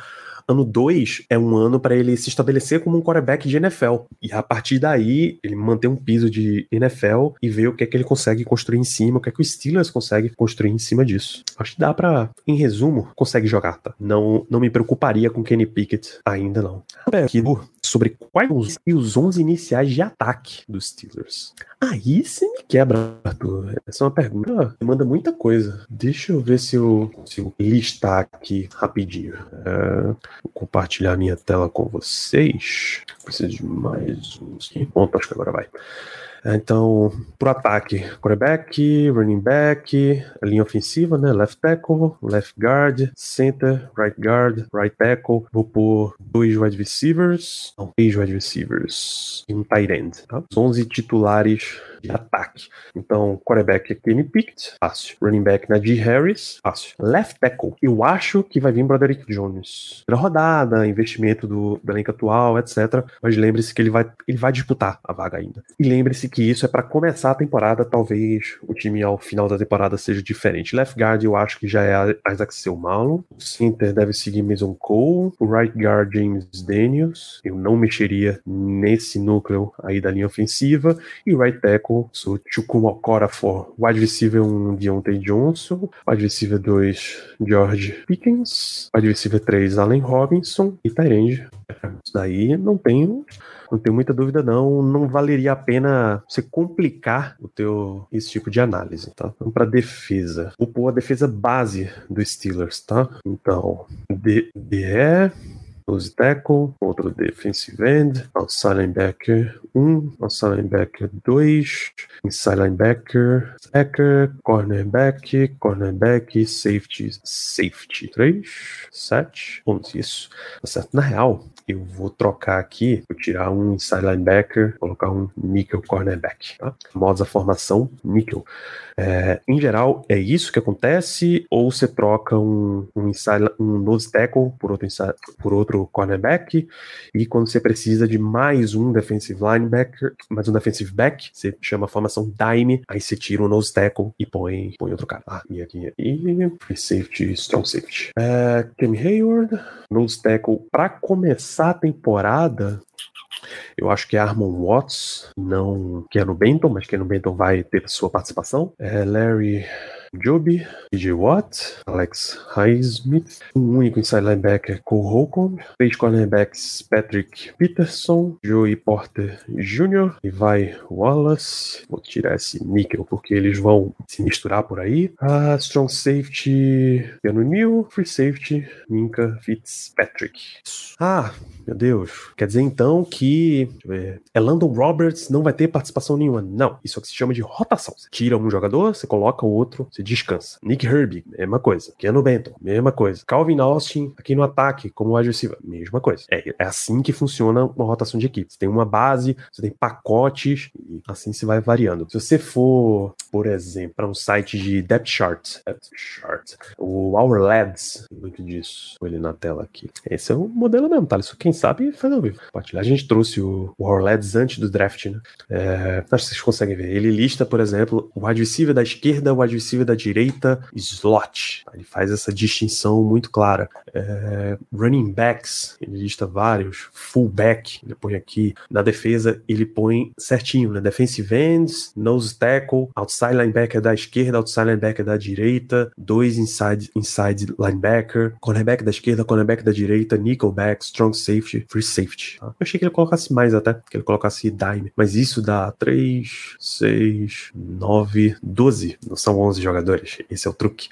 Speaker 4: Ano 2 é um ano para ele se estabelecer como um quarterback de NFL. E a partir daí, ele manter um piso de NFL e ver o que é que ele consegue construir em cima, o que é que o Steelers consegue construir em cima disso. Acho que dá para, em resumo, consegue jogar, tá? Não, não me preocuparia com Kenny Pickett ainda não. Aqui sobre quais os 11 iniciais de ataque dos Steelers. Aí você me quebra, Arthur. Essa é uma pergunta que manda muita coisa. Deixa eu ver se eu, se eu listar aqui rapidinho. É, vou compartilhar minha tela com vocês. Preciso de mais aqui. Pronto, acho que agora vai. Então, pro ataque, quarterback, running back, linha ofensiva, né? Left tackle, left guard, center, right guard, right tackle. Vou pôr dois wide receivers, não, três wide receivers e um tight end, tá? Os 11 titulares de ataque. Então, quarterback é Kenny Pickett, fácil. Running back Najee Harris, fácil. Left tackle, eu acho que vai vir Broderick Jones. Pela rodada, investimento do, do elenco atual, etc. Mas lembre-se que ele vai, ele vai disputar a vaga ainda. E lembre-se que isso é para começar a temporada, talvez o time ao final da temporada seja diferente. Left guard eu acho que já é Isaac Selmalon. O center deve seguir Mason Cole. O right guard James Daniels. Eu não mexeria nesse núcleo aí da linha ofensiva. E right tackle tackle, sou Chukwuma for wide receiver 1, Deontay Johnson, wide receiver 2, George Pickens, wide receiver 3, Allen Robinson e Tyrande. Isso daí não tenho não tenho muita dúvida não, não valeria a pena você complicar o teu esse tipo de análise, tá? Então para defesa, vou pôr a defesa base do Steelers, tá? Então, DE nose tackle, outro defensive end, outside linebacker 1, outside linebacker 2, inside linebacker, sacker, cornerback, cornerback, safety, safety 3, 7, 11, isso. Tá certo? Na real, eu vou trocar aqui, vou tirar um inside linebacker, colocar um nickel cornerback, tá? Modos a formação nickel. É, em geral, é isso que acontece, ou você troca um, um, inside, um nose tackle por outro, inside, por outro cornerback, e quando você precisa de mais um defensive linebacker, mais um defensive back, você chama a formação dime, aí você tira o um nose tackle e põe, põe outro cara. Ah, e aqui, e free safety, strong safety. É, Cam Hayward, nose tackle, para começar a temporada, eu acho que é Armon Watts, não Keanu Benton, mas Keanu Benton vai ter sua participação. É Larry Joby, J. Watt, Alex Highsmith, um único inside linebacker, Cole Holcomb, três cornerbacks, Patrick Peterson, Joey Porter Jr., Levi Wallace, vou tirar esse níquel porque eles vão se misturar por aí, a Strong Safety, Piano New, Free Safety, Minka Fitzpatrick. Ah, meu Deus. Quer dizer então que. Ver. É Landon Roberts não vai ter participação nenhuma. Não. Isso é o que se chama de rotação. Você tira um jogador, você coloca o outro, você descansa. Nick Herbie, mesma coisa. Keanu Benton, mesma coisa. Calvin Austin, aqui no ataque, como wide receiver, mesma coisa. É, é assim que funciona uma rotação de equipe. Você tem uma base, você tem pacotes, e assim se vai variando. Se você for, por exemplo, para um site de depth chart, depth chart o Our Lads, muito disso, ele na tela aqui. Esse é o modelo mesmo, tá? Isso quem sabe fazer ao vivo. A gente trouxe o, o Orleds antes do draft, né? É, acho que vocês conseguem ver. Ele lista, por exemplo, o receiver da esquerda, o wide da direita, slot. Ele faz essa distinção muito clara. É, running backs, ele lista vários. Fullback, ele põe aqui. Na defesa, ele põe certinho, né? Defensive ends, nose tackle, outside linebacker da esquerda, outside linebacker da direita, dois inside, inside linebacker, cornerback da esquerda, cornerback da direita, nickelback, strong safety, safety, free safety. Tá? Eu achei que ele colocasse mais até, que ele colocasse dime. Mas isso dá 3, 6, 9, 12. Não são 11 jogadores. Esse é o truque.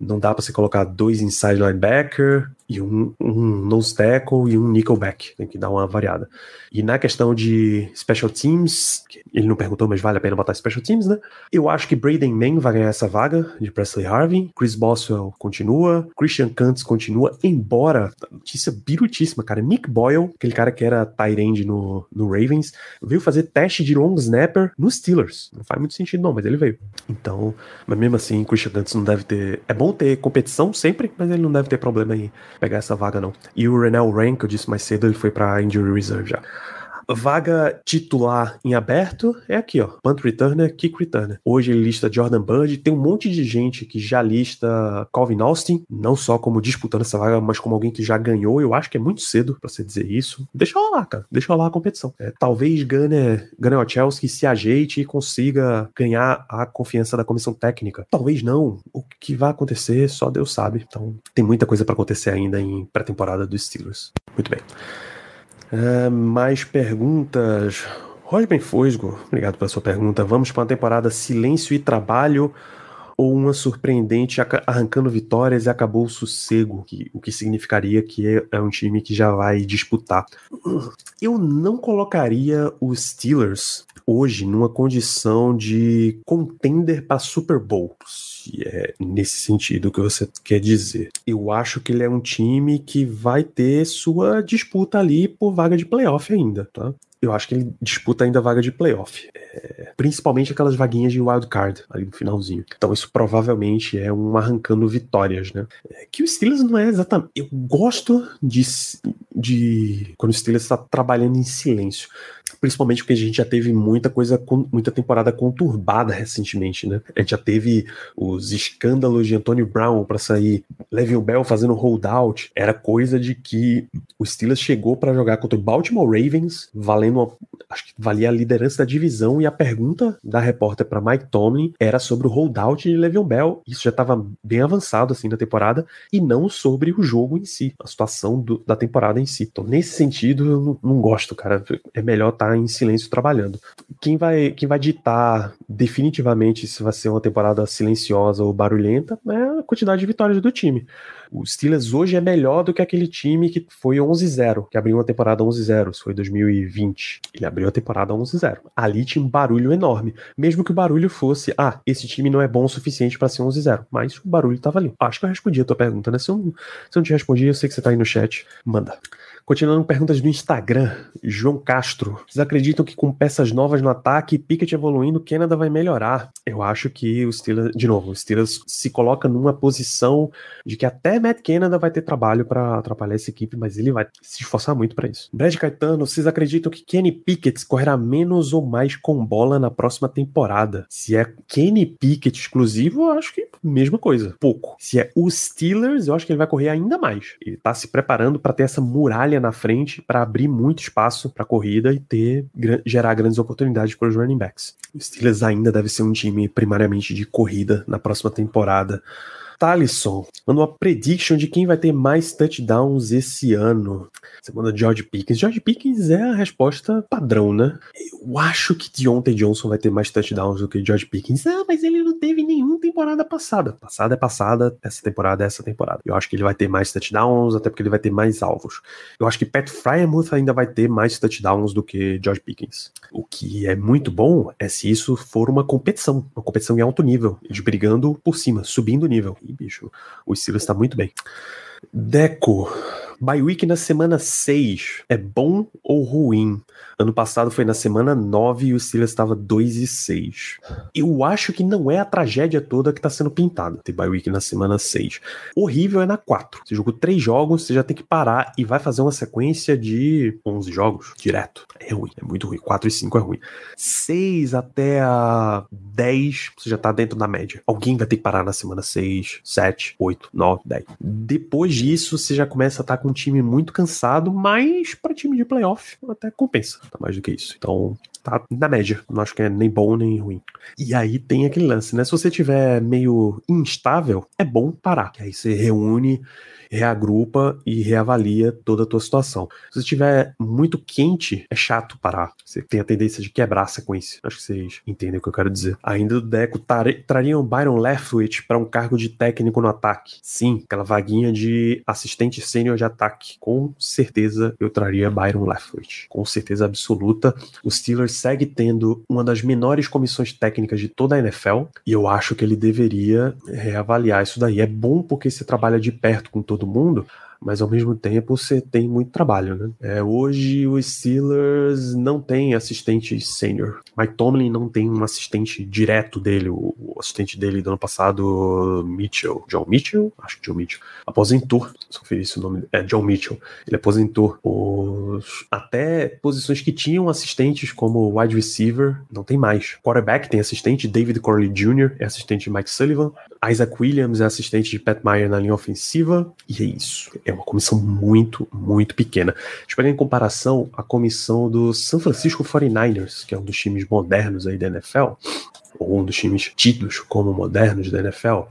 Speaker 4: Não dá para você colocar dois inside linebacker e um, um nose tackle e um nickelback. Tem que dar uma variada. E na questão de special teams, ele não perguntou, mas vale a pena botar special teams, né? Eu acho que Braden Mann vai ganhar essa vaga de Presley Harvey. Chris Boswell continua. Christian Kantz continua, embora, notícia birutíssima, cara. Nick Boyle, aquele cara que era tight end no, no Ravens, veio fazer teste de long snapper nos Steelers. Não faz muito sentido, não, mas ele veio. Então, mas mesmo assim, Christian Kantz não deve ter. É bom ter competição sempre, mas ele não deve ter problema em pegar essa vaga, não. E o Renell Rank, eu disse mais cedo, ele foi pra injury reserve já. Vaga titular em aberto é aqui, ó. Punt returner, kick returner. Hoje ele lista Jordan Bud. Tem um monte de gente que já lista Calvin Austin, não só como disputando essa vaga, mas como alguém que já ganhou. Eu acho que é muito cedo para você dizer isso. Deixa lá, cara. Deixa lá a competição. É, talvez Gunner, Gunner Ochelski se ajeite e consiga ganhar a confiança da comissão técnica. Talvez não. O que vai acontecer, só Deus sabe. Então, tem muita coisa para acontecer ainda em pré-temporada dos Steelers. Muito bem. Uh, mais perguntas. Rosben Fosgo, obrigado pela sua pergunta. Vamos para uma temporada silêncio e trabalho ou uma surpreendente arrancando vitórias e acabou o sossego, que, o que significaria que é, é um time que já vai disputar. Eu não colocaria os Steelers hoje numa condição de contender para Super Bowl, se é nesse sentido que você quer dizer. Eu acho que ele é um time que vai ter sua disputa ali por vaga de playoff ainda, tá? eu acho que ele disputa ainda a vaga de playoff. É, principalmente aquelas vaguinhas de wild card ali no finalzinho. Então isso provavelmente é um arrancando vitórias, né? É, que o Steelers não é exatamente. Eu gosto de, de quando o Steelers está trabalhando em silêncio principalmente porque a gente já teve muita coisa, muita temporada conturbada recentemente, né? A gente já teve os escândalos de Antonio Brown para sair, Le'Veon Bell fazendo holdout, era coisa de que o Steelers chegou para jogar contra o Baltimore Ravens, valendo, uma, acho que valia a liderança da divisão e a pergunta da repórter para Mike Tomlin era sobre o holdout de Le'Veon Bell. Isso já estava bem avançado assim na temporada e não sobre o jogo em si, a situação do, da temporada em si. Então, nesse sentido, eu não, não gosto, cara. É melhor estar tá em silêncio trabalhando. Quem vai, quem vai ditar definitivamente se vai ser uma temporada silenciosa ou barulhenta é a quantidade de vitórias do time. O Steelers hoje é melhor do que aquele time que foi 11-0, que abriu uma temporada 11-0, isso foi 2020. Ele abriu a temporada 11-0. Ali tinha um barulho enorme, mesmo que o barulho fosse, ah, esse time não é bom o suficiente para ser 11-0, mas o barulho estava ali. Acho que eu respondi a tua pergunta, né? Se eu, se eu não te respondi, eu sei que você tá aí no chat, manda. Continuando perguntas do Instagram, João Castro. Vocês acreditam que com peças novas no ataque e Pickett evoluindo, Canada vai melhorar? Eu acho que o Steelers, de novo, o Steelers se coloca numa posição de que até Matt Canada vai ter trabalho para atrapalhar essa equipe, mas ele vai se esforçar muito para isso. Brad Caetano, vocês acreditam que Kenny Pickett correrá menos ou mais com bola na próxima temporada? Se é Kenny Pickett exclusivo, eu acho que mesma coisa, pouco. Se é o Steelers, eu acho que ele vai correr ainda mais. Ele tá se preparando para ter essa muralha na frente para abrir muito espaço para corrida e ter gerar grandes oportunidades para os running backs. O Steelers ainda deve ser um time primariamente de corrida na próxima temporada. Talisson, manda uma prediction de quem vai ter mais touchdowns esse ano. Você manda George Pickens. George Pickens é a resposta padrão, né? Eu acho que Deontay Johnson vai ter mais touchdowns do que George Pickens. Ah, mas ele não teve nenhuma temporada passada. Passada é passada, essa temporada é essa temporada. Eu acho que ele vai ter mais touchdowns, até porque ele vai ter mais alvos. Eu acho que Pat Fryermuth ainda vai ter mais touchdowns do que George Pickens. O que é muito bom é se isso for uma competição, uma competição em alto nível, eles brigando por cima, subindo o nível. Bicho, o Steelers está muito bem. Deco, Bye week na semana 6 é bom ou ruim? Ano passado foi na semana 9 e o Steelers estava 2 e 6. Eu acho que não é a tragédia toda que está sendo pintada ter bye week na semana 6. Horrível é na 4. Você jogou 3 jogos, você já tem que parar e vai fazer uma sequência de 11 jogos direto. É ruim, é muito ruim. 4 e 5 é ruim. 6 até a 10, você já está dentro da média. Alguém vai ter que parar na semana 6, 7, 8, 9, 10. Depois disso, você já começa a estar tá com um time muito cansado, mas para time de playoff até compensa, tá mais do que isso. Então, tá na média, não acho que é nem bom nem ruim. E aí tem aquele lance, né? Se você tiver meio instável, é bom parar. Que aí você reúne reagrupa e reavalia toda a tua situação. Se estiver muito quente, é chato parar. Você tem a tendência de quebrar a sequência. Acho que vocês entendem o que eu quero dizer. Ainda do Deco, trariam Byron Leftwich para um cargo de técnico no ataque. Sim, aquela vaguinha de assistente sênior de ataque. Com certeza eu traria Byron Leftwich. Com certeza absoluta. O Steelers segue tendo uma das menores comissões técnicas de toda a NFL e eu acho que ele deveria reavaliar isso daí. É bom porque você trabalha de perto com todo mundo, mas ao mesmo tempo você tem muito trabalho, né? É, hoje os Steelers não tem assistente sênior. Mike Tomlin não tem um assistente direto dele. O, o, assistente dele do ano passado, Mitchell. John Mitchell? Acho que John Mitchell. Aposentou. Se conferir esse nome. É John Mitchell. Ele aposentou. Os, até posições que tinham assistentes como wide receiver, não tem mais. Quarterback tem assistente, David Corley Jr. é assistente de Mike Sullivan. Isaac Williams é assistente de Pat Meyer na linha ofensiva. E é isso é uma comissão muito, muito pequena. Deixa eu pegar em comparação a comissão do San Francisco 49ers, que é um dos times modernos aí da NFL, ou um dos times tidos como modernos da NFL.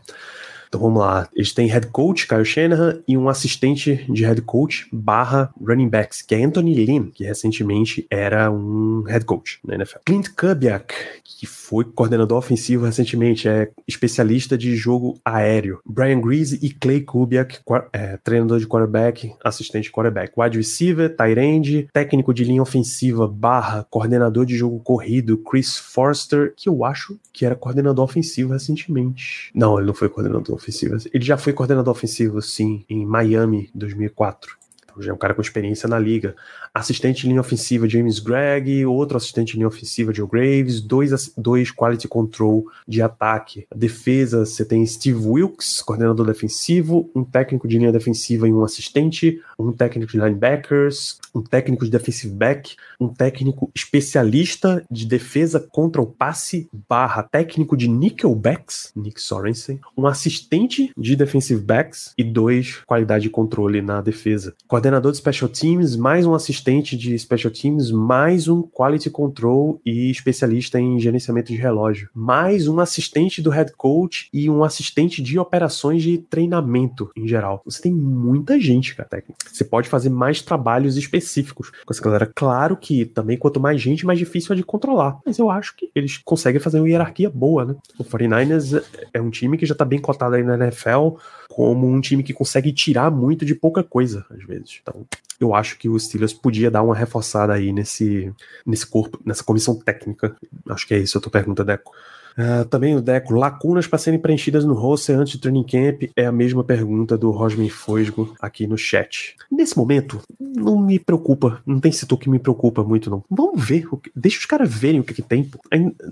Speaker 4: Então vamos lá. Eles têm head coach, Kyle Shanahan, e um assistente de head coach barra running backs, que é Anthony Lynn, que recentemente era um head coach na NFL. Clint Kubiak, que foi coordenador ofensivo recentemente, é especialista de jogo aéreo. Brian Greasy e Clay Kubiak, é, treinador de quarterback, assistente de quarterback. Wide receiver, end, técnico de linha ofensiva barra coordenador de jogo corrido, Chris Forster, que eu acho que era coordenador ofensivo recentemente. Não, ele não foi coordenador ofensivas. Ele já foi coordenador ofensivo, sim, em Miami 2004 já é um cara com experiência na liga. Assistente de linha ofensiva James Gregg, outro assistente de linha ofensiva Joe Graves, dois, dois quality control de ataque. Defesa, você tem Steve Wilkes, coordenador defensivo, um técnico de linha defensiva e um assistente, um técnico de linebackers, um técnico de defensive back, um técnico especialista de defesa contra o passe barra técnico de nickelbacks, Nick Sorensen, um assistente de defensive backs e dois qualidade de controle na defesa coordenador de special teams, mais um assistente de special teams, mais um quality control e especialista em gerenciamento de relógio, mais um assistente do head coach e um assistente de operações de treinamento em geral. Você tem muita gente, cara, técnica. Você pode fazer mais trabalhos específicos com essa galera. Claro que também quanto mais gente, mais difícil é de controlar. Mas eu acho que eles conseguem fazer uma hierarquia boa, né? O 49ers é um time que já tá bem cotado aí na NFL como um time que consegue tirar muito de pouca coisa, às vezes. Então, eu acho que o Steelers podia dar uma reforçada aí nesse, nesse corpo, nessa comissão técnica. Acho que é isso a tua pergunta, Deco. Uh, também o Deco, lacunas para serem preenchidas no roster antes do training camp é a mesma pergunta do Rosmin Fosgo aqui no chat. Nesse momento, não me preocupa, não tem setor que me preocupa muito não. Vamos ver, deixa os caras verem o que, que tem.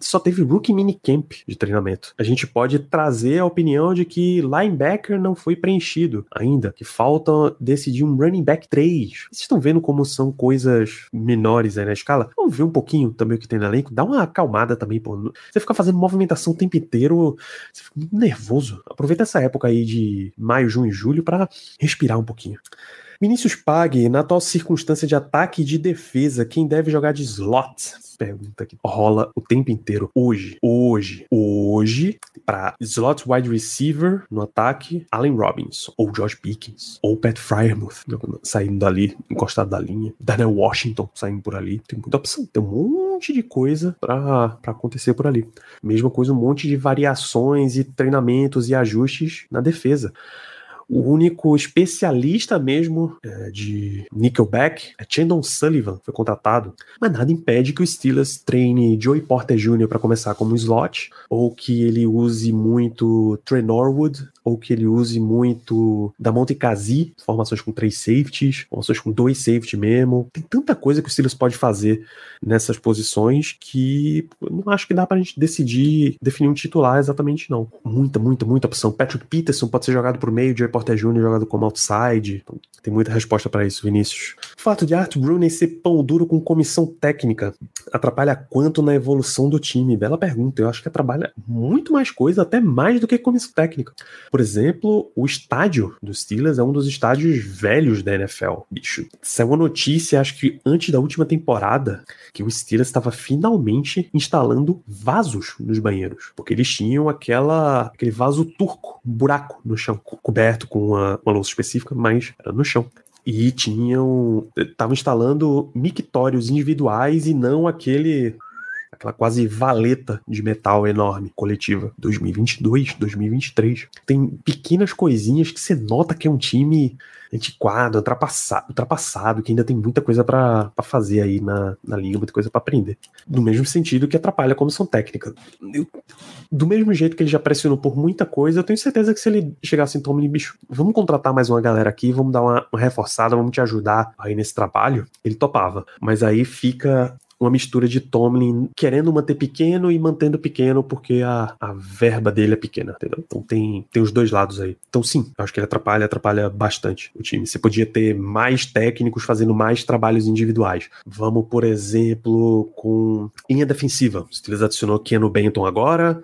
Speaker 4: Só teve rookie minicamp de treinamento. A gente pode trazer a opinião de que linebacker não foi preenchido ainda, que falta decidir um running back 3. Vocês estão vendo como são coisas menores aí na escala? Vamos ver um pouquinho também o que tem no elenco, dá uma acalmada também, pô. Você fica fazendo movimento movimentação o tempo inteiro, você fica nervoso. Aproveita essa época aí de maio, junho e julho para respirar um pouquinho. Vinícius Pag, na atual circunstância de ataque e de defesa, quem deve jogar de slot? Pergunta que rola o tempo inteiro. Hoje, hoje, hoje, para slot wide receiver no ataque, Allen Robinson, ou Josh Pickens, ou Pat Fryermuth saindo dali, encostado da linha, Daniel Washington saindo por ali. Tem muita opção, tem um monte de coisa para acontecer por ali. Mesma coisa, um monte de variações e treinamentos e ajustes na defesa. O único especialista mesmo é, de Nickelback é Chandon Sullivan, foi contratado. Mas nada impede que o Steelers treine Joey Porter Jr. para começar como slot, ou que ele use muito Trey Norwood, ou que ele use muito da Monte Kazi, formações com três safeties, formações com dois safeties mesmo. Tem tanta coisa que o Steelers pode fazer nessas posições que não acho que dá pra gente decidir, definir um titular exatamente não. Muita, muita, muita opção. Patrick Peterson pode ser jogado por meio, Joey Porter Jr. jogado como outside. Então, tem muita resposta para isso, Vinícius. O fato de Art Bruney ser pão duro com comissão técnica atrapalha quanto na evolução do time? Bela pergunta. Eu acho que atrapalha muito mais coisa, até mais do que comissão técnica. Por exemplo, o estádio dos Steelers é um dos estádios velhos da NFL, bicho. Saiu uma notícia, acho que antes da última temporada, que o Steelers estava finalmente instalando vasos nos banheiros, porque eles tinham aquela aquele vaso turco, um buraco no chão, coberto com uma, uma louça específica, mas era no chão. E tinham estavam instalando mictórios individuais e não aquele aquela quase valeta de metal enorme, coletiva. 2022, 2023. Tem pequenas coisinhas que você nota que é um time antiquado, ultrapassado, ultrapassado que ainda tem muita coisa para fazer aí na, na liga, muita coisa para aprender. No mesmo sentido que atrapalha a comissão técnica. Eu, do mesmo jeito que ele já pressionou por muita coisa, eu tenho certeza que se ele chegasse em Tomlin, bicho, vamos contratar mais uma galera aqui, vamos dar uma, uma reforçada, vamos te ajudar aí nesse trabalho, ele topava. Mas aí fica uma mistura de Tomlin querendo manter pequeno e mantendo pequeno porque a, a verba dele é pequena, entendeu? Então tem, tem os dois lados aí. Então sim, acho que ele atrapalha, atrapalha bastante o time. Você podia ter mais técnicos fazendo mais trabalhos individuais. Vamos, por exemplo, com linha defensiva. O Steelers adicionou Keanu Benton agora,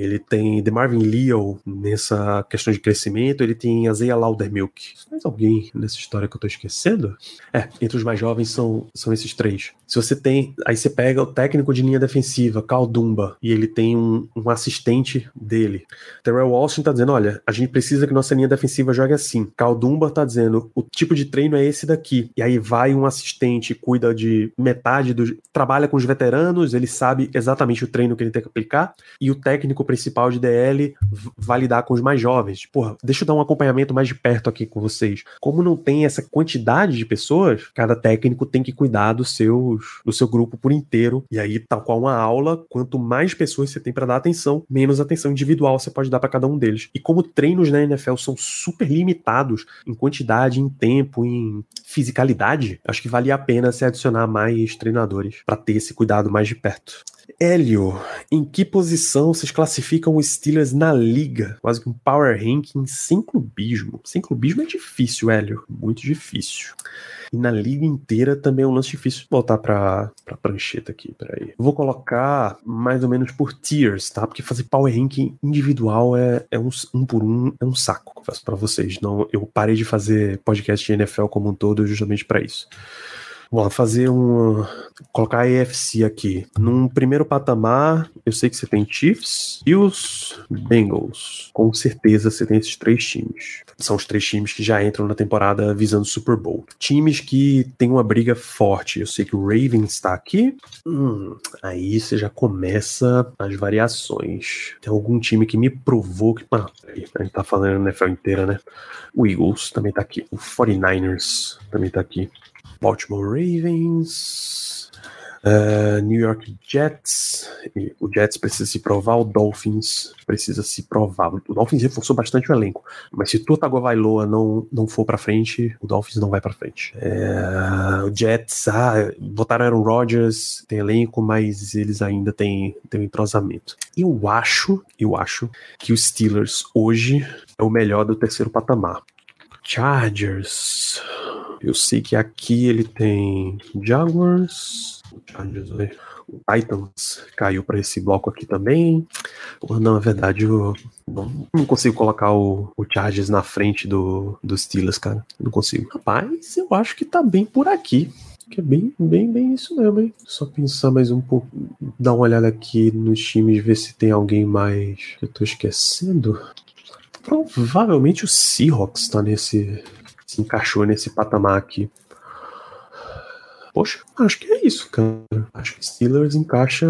Speaker 4: ele tem The Marvin Leo nessa questão de crescimento, ele tem Isaiah Laudermilk. Mais alguém nessa história que eu tô esquecendo? É, entre os mais jovens são, são esses três. Se você tem, aí você pega o técnico de linha defensiva, Cal Dumba, e ele tem um, um assistente dele. Terrell Washington tá dizendo, olha, a gente precisa que nossa linha defensiva jogue assim. Cal Dumba tá dizendo, o tipo de treino é esse daqui. E aí vai um assistente, cuida de metade do... trabalha com os veteranos, ele sabe exatamente o treino que ele tem que aplicar, e o técnico principal de DL vai lidar com os mais jovens. Porra, deixa eu dar um acompanhamento mais de perto aqui com vocês. Como não tem essa quantidade de pessoas, cada técnico tem que cuidar do seu, do seu grupo por inteiro. E aí, tal qual uma aula, quanto mais pessoas você tem para dar atenção, menos atenção individual você pode dar para cada um deles. E como treinos na NFL são super limitados em quantidade, em tempo, em fisicalidade, acho que valia a pena se adicionar mais treinadores para ter esse cuidado mais de perto. Hélio, em que posição vocês classificam os Steelers na liga? Quase que um power ranking sem clubismo. Sem clubismo é difícil, Hélio. Muito difícil. E na liga inteira também é um lance difícil. Vou voltar pra, pra prancheta aqui, peraí. Vou colocar mais ou menos por tiers, tá? Porque fazer power ranking individual é, é um, um por um, é um saco, confesso pra vocês. Não, eu parei de fazer podcast de NFL como um todo justamente para isso. Vamos fazer um. Colocar a EFC aqui. Num primeiro patamar, eu sei que você tem Chiefs e os Bengals. Com certeza você tem esses três times. São os três times que já entram na temporada visando Super Bowl. Times que tem uma briga forte. Eu sei que o Ravens está aqui. Hum, aí você já começa as variações. Tem algum time que me provou que. Ah, a gente tá falando na NFL inteira, né? O Eagles também tá aqui. O 49ers também tá aqui. Baltimore Ravens, uh, New York Jets. o Jets precisa se provar, o Dolphins precisa se provar. O Dolphins reforçou bastante o elenco, mas se Tua Tagovailoa não, não for para frente, o Dolphins não vai para frente. É, o Jets, ah, botaram Aaron Rodgers, tem elenco, mas eles ainda têm, têm um entrosamento. Eu acho, eu acho que os Steelers hoje é o melhor do terceiro patamar. Chargers. Eu sei que aqui ele tem Jaguars. Chargers, O Titans caiu para esse bloco aqui também. Não, na verdade, eu não, não consigo colocar o, o Chargers na frente do, do Steelers, cara. Não consigo. Rapaz, eu acho que tá bem por aqui. Que é bem, bem, bem isso mesmo, hein? Só pensar mais um pouco, dar uma olhada aqui nos times, ver se tem alguém mais que eu tô esquecendo. Provavelmente o Seahawks tá nesse. Se encaixou nesse patamar aqui. Poxa, acho que é isso, cara. Acho que Steelers encaixa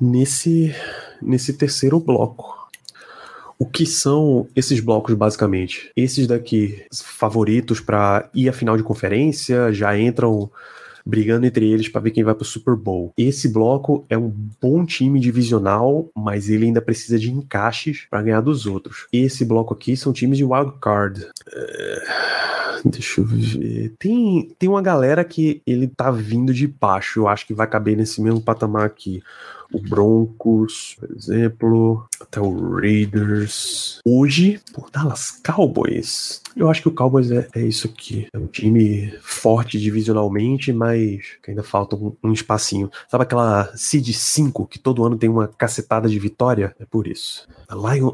Speaker 4: nesse, nesse terceiro bloco. O que são esses blocos, basicamente? Esses daqui, favoritos para ir à final de conferência, já entram brigando entre eles para ver quem vai para o Super Bowl. Esse bloco é um bom time divisional, mas ele ainda precisa de encaixes para ganhar dos outros. Esse bloco aqui são times de wild card. Uh, deixa eu ver. Tem, tem uma galera que ele tá vindo de baixo. Eu acho que vai caber nesse mesmo patamar aqui o Broncos, por exemplo, até o Raiders. Hoje, por Dallas Cowboys. Eu acho que o Cowboys é, é isso aqui. É um time forte divisionalmente, mas ainda falta um, um espacinho. Sabe aquela Seed 5 que todo ano tem uma cacetada de vitória? É por isso. Lion,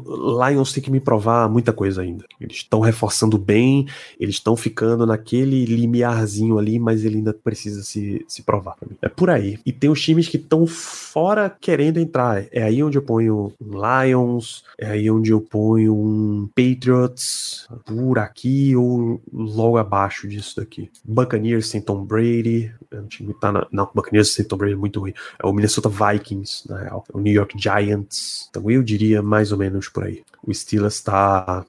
Speaker 4: Lions tem que me provar muita coisa ainda. Eles estão reforçando bem, eles estão ficando naquele limiarzinho ali, mas ele ainda precisa se, se provar pra mim. É por aí. E tem os times que estão fora querendo entrar. É aí onde eu ponho um Lions, é aí onde eu ponho um Patriots, por aqui ou logo abaixo disso daqui. Buccaneers sem Tom Brady, é um time que tá na. Não, Buccaneers sem Tom Brady é muito ruim. É o Minnesota Vikings, na real. É o New York Giants. Então eu diria mais ou menos por aí. O Steelers tá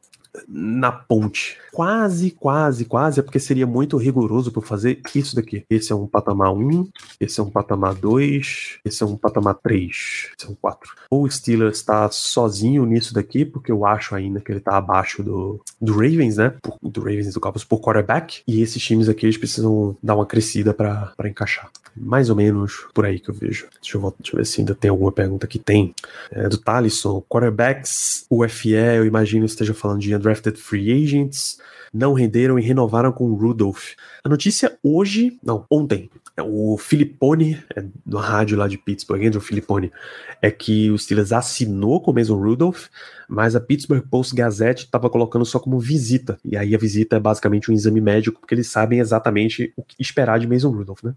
Speaker 4: na ponte. Quase, quase, quase, é porque seria muito rigoroso por fazer isso daqui. Esse é um patamar 1, esse é um patamar 2, esse é um patamar 3, esse é um 4. O Steelers está sozinho nisso daqui, porque eu acho ainda que ele está abaixo do, do Ravens, né? do Ravens do Cowboys por quarterback. E esses times aqui eles precisam dar uma crescida para encaixar. Mais ou menos por aí que eu vejo. Deixa eu, voltar, deixa eu ver se ainda tem alguma pergunta que tem. É, do Talisson, quarterbacks, UFE, eu imagino esteja falando de undrafted free agents não renderam e renovaram com o Rudolph. A notícia hoje, não, ontem, o Filippone, é, do rádio lá de Pittsburgh, Andrew Filippone, é que o Steelers assinou com o Mason Rudolph, mas a Pittsburgh Post Gazette estava colocando só como visita. E aí a visita é basicamente um exame médico, porque eles sabem exatamente o que esperar de Mason Rudolph, né?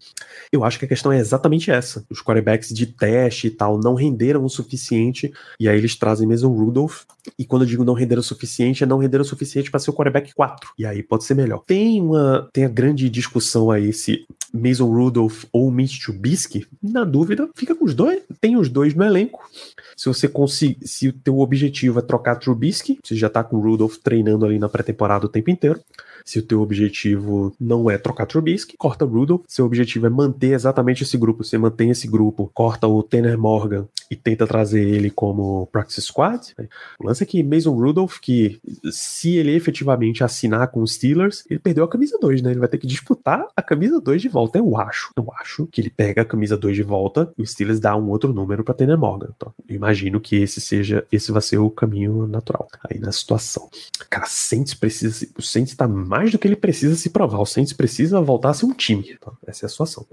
Speaker 4: Eu acho que a questão é exatamente essa. Os quarterbacks de teste e tal não renderam o suficiente, e aí eles trazem Mason Rudolph. E quando eu digo não renderam o suficiente, é não renderam o suficiente para ser o quarterback 4. E aí pode ser melhor. Tem uma tem a grande discussão aí se Mason Rudolph ou Mitch Trubisky. Na dúvida, fica com os dois. Tem os dois no elenco. Se você conseguir, se o teu objetivo é trocar Trubisky, você já tá com o Rudolph treinando ali na pré-temporada o tempo inteiro. Se o teu objetivo não é trocar Trubisky, corta Rudolph. Seu objetivo é manter exatamente esse grupo. Você mantém esse grupo, corta o Tanner Morgan e tenta trazer ele como practice squad. O lance é que Mason Rudolph, que se ele efetivamente assinar com os Steelers, ele perdeu a camisa 2, né? Ele vai ter que disputar a camisa 2 de volta. Eu acho. Eu acho que ele pega a camisa 2 de volta e o Steelers dá um outro número para Tanner Morgan. Então, eu imagino que esse seja, esse vai ser o caminho natural aí na situação. Cara, Saints precisa, o Saints tá mais do que ele precisa se provar. O Saints precisa voltar a ser um time. Tá? Essa é a situação.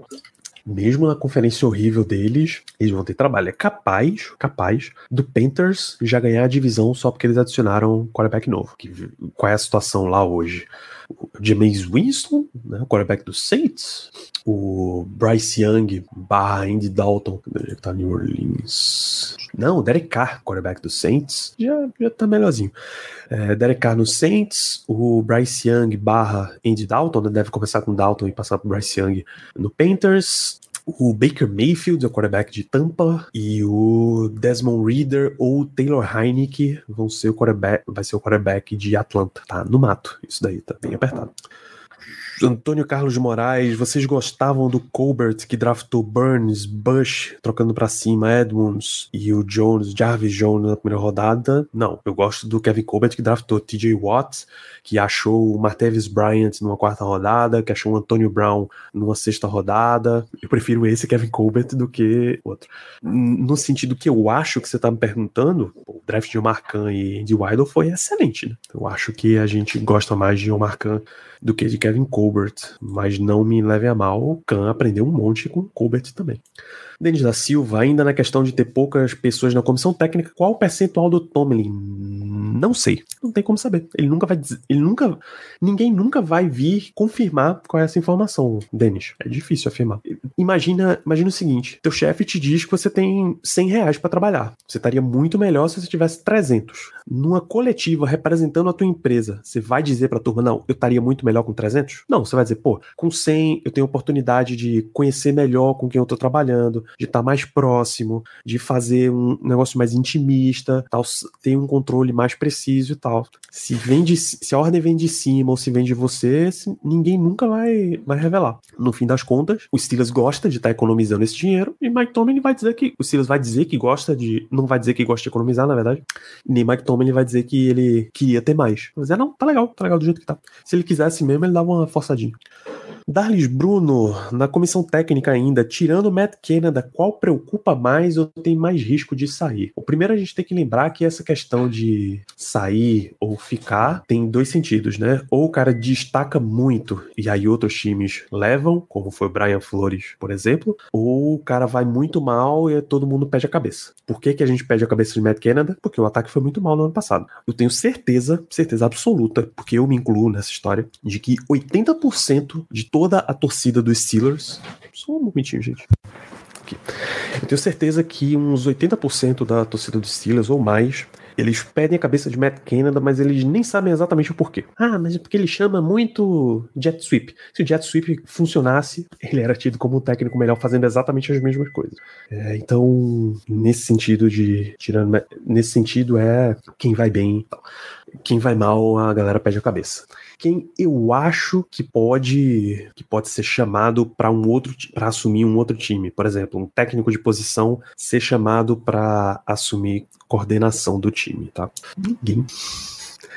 Speaker 4: Mesmo na conferência horrível deles, eles vão ter trabalho. É capaz, capaz do Panthers já ganhar a divisão só porque eles adicionaram um quarterback novo. Que, qual é a situação lá hoje? O James Winston, né, o quarterback do Saints, o Bryce Young barra Andy Dalton, que tá New Orleans. Não, o Derek Carr, quarterback do Saints, já, já tá melhorzinho. É, Derek Carr no Saints, o Bryce Young barra Andy Dalton, né, deve começar com Dalton e passar pro Bryce Young no Panthers, o Baker Mayfield, o quarterback de Tampa, e o Desmond Reader ou Taylor Heineke vão ser o quarterback, vai ser o quarterback de Atlanta, tá? No mato, isso daí tá bem apertado. Antônio Carlos de Moraes, vocês gostavam do Colbert que draftou Burns, Bush, trocando para cima Edmonds e o Jones, Jarvis Jones na primeira rodada? Não, eu gosto do Kevin Colbert que draftou TJ Watts, que achou o Martavis Bryant numa quarta rodada, que achou o Antônio Brown numa sexta rodada. Eu prefiro esse Kevin Colbert do que outro. No sentido que eu acho que você tá me perguntando, o draft de Omar Khan e de Weidel foi excelente, né? Eu acho que a gente gosta mais de Omar Khan do que de Kevin Colbert Colbert, mas não me leve a mal, o Khan aprendeu um monte com Colbert também. Denis da Silva, ainda na questão de ter poucas pessoas na comissão técnica, qual o percentual do Tomlin? Não sei. Não tem como saber. Ele nunca vai dizer. Ele nunca. Ninguém nunca vai vir confirmar qual é essa informação, Denis. É difícil afirmar. Imagina, imagina o seguinte: teu chefe te diz que você tem 100 reais para trabalhar. Você estaria muito melhor se você tivesse 300. Numa coletiva representando a tua empresa, você vai dizer pra turma, não, eu estaria muito melhor com 300? Não, você vai dizer, pô, com 100 eu tenho oportunidade de conhecer melhor com quem eu tô trabalhando, de estar tá mais próximo, de fazer um negócio mais intimista, tal, ter um controle mais preciso e tal. Se vem de, se a ordem vem de cima ou se vem de você, ninguém nunca vai, vai revelar. No fim das contas, o Steelers gosta de estar tá economizando esse dinheiro e Mike Tomlin vai dizer que o Steelers vai dizer que gosta de, não vai dizer que gosta de economizar, na verdade. Nem Mike Tomlin vai dizer que ele queria ter mais. Mas é não, tá legal, tá legal do jeito que tá. Se ele quisesse mesmo, ele dava uma forçadinha. Darlis Bruno, na comissão técnica ainda, tirando Matt Canada, qual preocupa mais ou tem mais risco de sair? O primeiro a gente tem que lembrar que essa questão de sair ou ficar tem dois sentidos, né? Ou o cara destaca muito e aí outros times levam, como foi o Brian Flores, por exemplo, ou o cara vai muito mal e todo mundo pede a cabeça. Por que, que a gente pede a cabeça de Matt Canada? Porque o ataque foi muito mal no ano passado. Eu tenho certeza, certeza absoluta, porque eu me incluo nessa história, de que 80% de toda a torcida dos Steelers. Só um momentinho, gente. Aqui. Eu tenho certeza que uns 80% da torcida dos Steelers ou mais eles pedem a cabeça de Matt Canada, mas eles nem sabem exatamente o porquê. Ah, mas é porque ele chama muito Jet Sweep. Se o Jet Sweep funcionasse, ele era tido como um técnico melhor fazendo exatamente as mesmas coisas. É, então, nesse sentido de tirando, nesse sentido é quem vai bem, quem vai mal, a galera pede a cabeça quem eu acho que pode que pode ser chamado para um outro para assumir um outro time, por exemplo, um técnico de posição ser chamado para assumir coordenação do time, tá? Ninguém.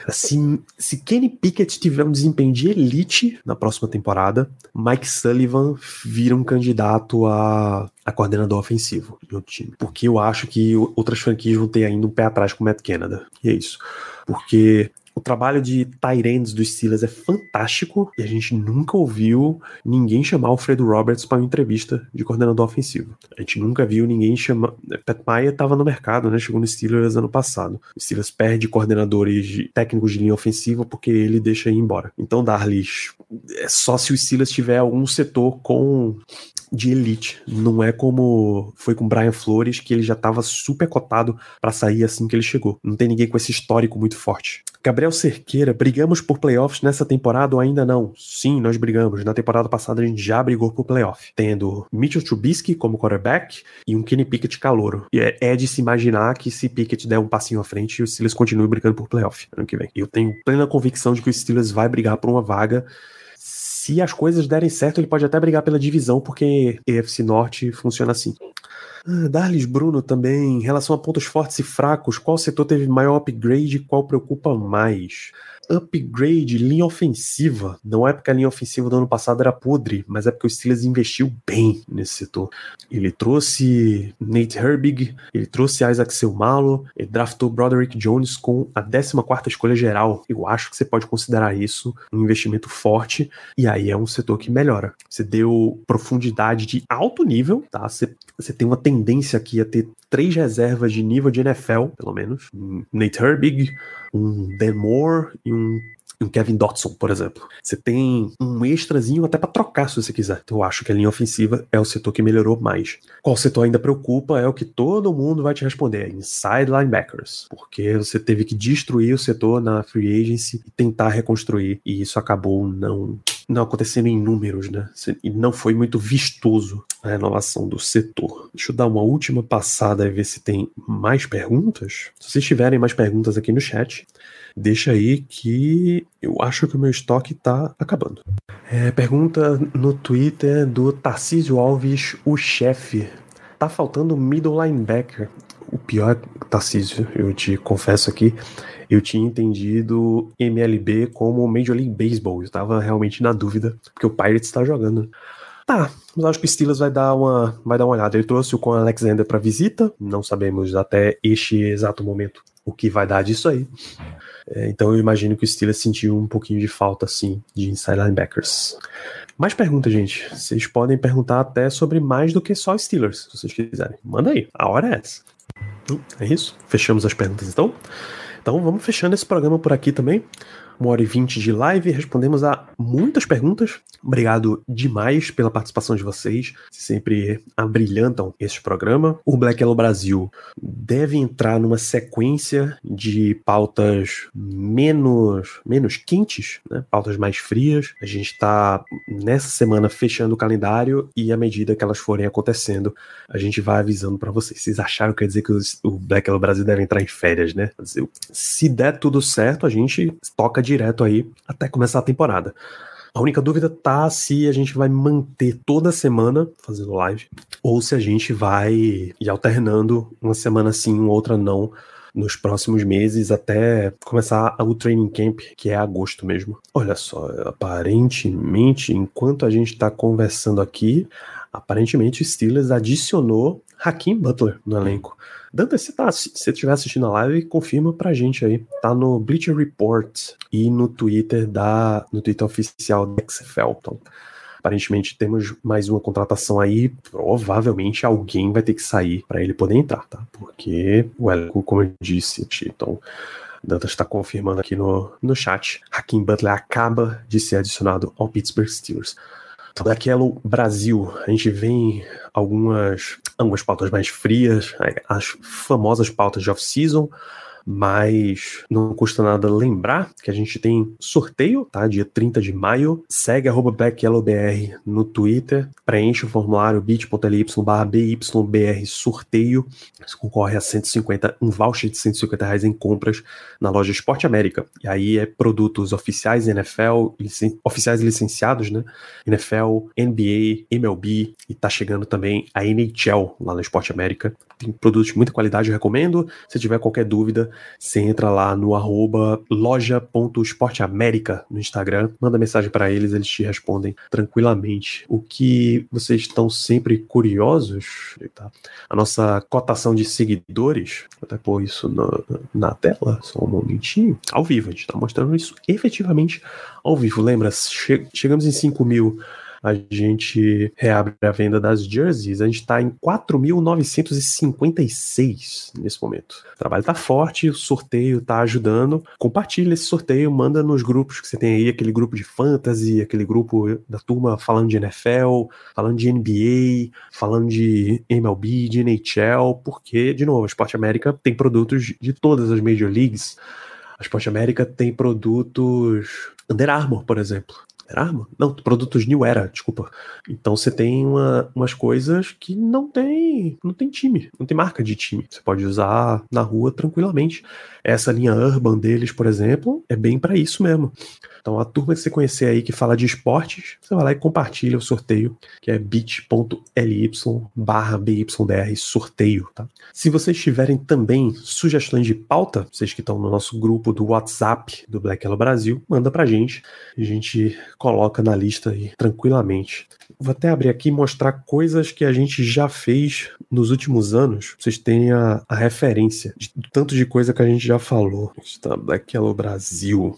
Speaker 4: Assim, se Kenny Pickett tiver um desempenho de elite na próxima temporada, Mike Sullivan vira um candidato a, a coordenador ofensivo do time. Porque eu acho que outras franquias vão ter ainda um pé atrás com o Matt Canada. E é isso. Porque o trabalho de Tyrands dos Steelers é fantástico e a gente nunca ouviu ninguém chamar o Fredo Roberts para uma entrevista de coordenador ofensivo. A gente nunca viu ninguém chamar. Pat Maia estava no mercado, né? Chegou no Steelers ano passado. O Steelers perde coordenadores de, técnicos de linha ofensiva porque ele deixa ir embora. Então, Darlis, é só se o Steelers tiver algum setor com de elite. Não é como foi com Brian Flores, que ele já estava super cotado para sair assim que ele chegou. Não tem ninguém com esse histórico muito forte. Gabriel Cerqueira, brigamos por playoffs nessa temporada ou ainda não? Sim, nós brigamos. Na temporada passada a gente já brigou por playoff, tendo Mitchell Trubisky como quarterback e um Kenny Pickett calouro. E é, é de se imaginar que se Pickett der um passinho à frente, os Steelers continuem brigando por playoff ano que vem. Eu tenho plena convicção de que os Steelers vai brigar por uma vaga se as coisas derem certo, ele pode até brigar pela divisão, porque EFC Norte funciona assim. Ah, Darlis Bruno também, em relação a pontos fortes e fracos, qual setor teve maior upgrade e qual preocupa mais? Upgrade, linha ofensiva. Não é porque a linha ofensiva do ano passado era podre, mas é porque o Steelers investiu bem nesse setor. Ele trouxe Nate Herbig, ele trouxe Isaac Selmalo, ele draftou Broderick Jones com a 14 escolha geral. Eu acho que você pode considerar isso um investimento forte, e aí é um setor que melhora. Você deu profundidade de alto nível, tá? Você, você tem uma tendência aqui a ter três reservas de nível de NFL, pelo menos. Nate Herbig, um Dan Moore e um um Kevin Dotson, por exemplo. Você tem um extrazinho até para trocar se você quiser. Então eu acho que a linha ofensiva é o setor que melhorou mais. Qual setor ainda preocupa é o que todo mundo vai te responder, é inside linebackers, porque você teve que destruir o setor na free agency e tentar reconstruir e isso acabou não não acontecendo em números, né? E não foi muito vistoso a renovação do setor. Deixa eu dar uma última passada e ver se tem mais perguntas. Se vocês tiverem mais perguntas aqui no chat, deixa aí que eu acho que o meu estoque tá acabando. É, pergunta no Twitter do Tarcísio Alves, o chefe. Tá faltando middle linebacker. O pior, Tarcísio, eu te confesso aqui, eu tinha entendido MLB como Major League Baseball. Eu estava realmente na dúvida, porque o Pirates está jogando. Tá, mas acho que o Steelers vai dar uma, vai dar uma olhada. Ele trouxe o Con Alexander para visita, não sabemos até este exato momento o que vai dar disso aí. É, então eu imagino que o Steelers sentiu um pouquinho de falta, assim, de inside linebackers. Mais perguntas, gente. Vocês podem perguntar até sobre mais do que só Steelers, se vocês quiserem. Manda aí, a hora é essa. Hum, é isso? Fechamos as perguntas então? Então vamos fechando esse programa por aqui também uma hora e vinte de live, respondemos a muitas perguntas. Obrigado demais pela participação de vocês, sempre abrilhantam este programa. O Black Yellow Brasil deve entrar numa sequência de pautas menos, menos quentes, né? pautas mais frias. A gente está nessa semana fechando o calendário e à medida que elas forem acontecendo, a gente vai avisando para vocês. Vocês acharam que quer dizer que o Black Yellow Brasil deve entrar em férias, né? Se der tudo certo, a gente toca direto aí até começar a temporada. A única dúvida tá se a gente vai manter toda semana fazendo live ou se a gente vai ir alternando uma semana sim, outra não nos próximos meses até começar o training camp, que é agosto mesmo. Olha só, aparentemente, enquanto a gente está conversando aqui, aparentemente o Steelers adicionou Hakim Butler no elenco. Dante, se tá, se você estiver assistindo a live, confirma pra gente aí. Tá no Bleacher Report e no Twitter da no Twitter oficial da XFL. Então, aparentemente temos mais uma contratação aí. Provavelmente alguém vai ter que sair para ele poder entrar, tá? Porque o elenco, como eu disse, então Dantas está confirmando aqui no, no chat. Hakim Butler acaba de ser adicionado ao Pittsburgh Steelers. Daquelo Brasil, a gente vem algumas, algumas pautas mais frias, as famosas pautas de off-season, mas não custa nada lembrar que a gente tem sorteio, tá? Dia 30 de maio. Segue arroba no Twitter, preenche o formulário bit.ly barra BYBR sorteio. Você concorre a 150, um voucher de 150 reais em compras na loja Esporte América. E aí é produtos oficiais NFL, licen oficiais licenciados, né? NFL, NBA, MLB e tá chegando também a NHL lá no Esporte América. Tem produtos de muita qualidade, eu recomendo. Se tiver qualquer dúvida, você entra lá no arroba loja.esporteamérica no Instagram, manda mensagem para eles, eles te respondem tranquilamente. O que vocês estão sempre curiosos, tá? a nossa cotação de seguidores, vou até pôr isso na, na tela, só um momentinho, ao vivo, a gente está mostrando isso efetivamente ao vivo. Lembra, che chegamos em 5 mil a gente reabre a venda das jerseys, a gente está em 4.956 nesse momento. O trabalho está forte, o sorteio está ajudando. Compartilha esse sorteio, manda nos grupos que você tem aí, aquele grupo de fantasy, aquele grupo da turma falando de NFL, falando de NBA, falando de MLB, de NHL, porque, de novo, a Esporte América tem produtos de todas as Major Leagues. A Esporte América tem produtos Under Armour, por exemplo. Era arma? Não, produtos New Era, desculpa. Então você tem uma, umas coisas que não tem, não tem time, não tem marca de time. Você pode usar na rua tranquilamente. Essa linha Urban deles, por exemplo, é bem para isso mesmo. Então, a turma que você conhecer aí que fala de esportes, você vai lá e compartilha o sorteio, que é bit.ly barra BYDR sorteio, tá? Se vocês tiverem também sugestões de pauta, vocês que estão no nosso grupo do WhatsApp do Black Yellow Brasil, manda pra gente. A gente coloca na lista aí tranquilamente. Vou até abrir aqui e mostrar coisas que a gente já fez nos últimos anos. Vocês têm a, a referência de tanto de coisa que a gente já falou. Está Black Brasil.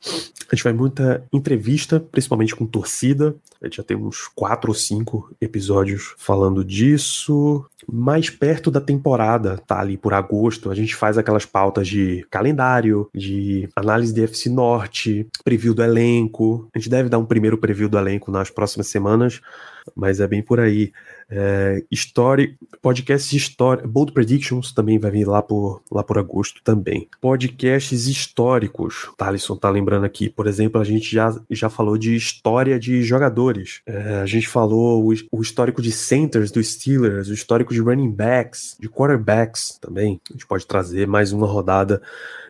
Speaker 4: A gente vai muita entrevista, principalmente com torcida. A gente já tem uns quatro ou cinco episódios falando disso. Mais perto da temporada, tá ali por agosto, a gente faz aquelas pautas de calendário, de análise de FC Norte, preview do elenco. A gente deve dar um primeiro preview do elenco nas próximas semanas mas é bem por aí. É, story, podcasts história, Bold Predictions também vai vir lá por, lá por agosto também. Podcasts históricos, Thalisson tá lembrando aqui, por exemplo, a gente já, já falou de história de jogadores, é, a gente falou o, o, histórico de centers do Steelers, o histórico de running backs, de quarterbacks também, a gente pode trazer mais uma rodada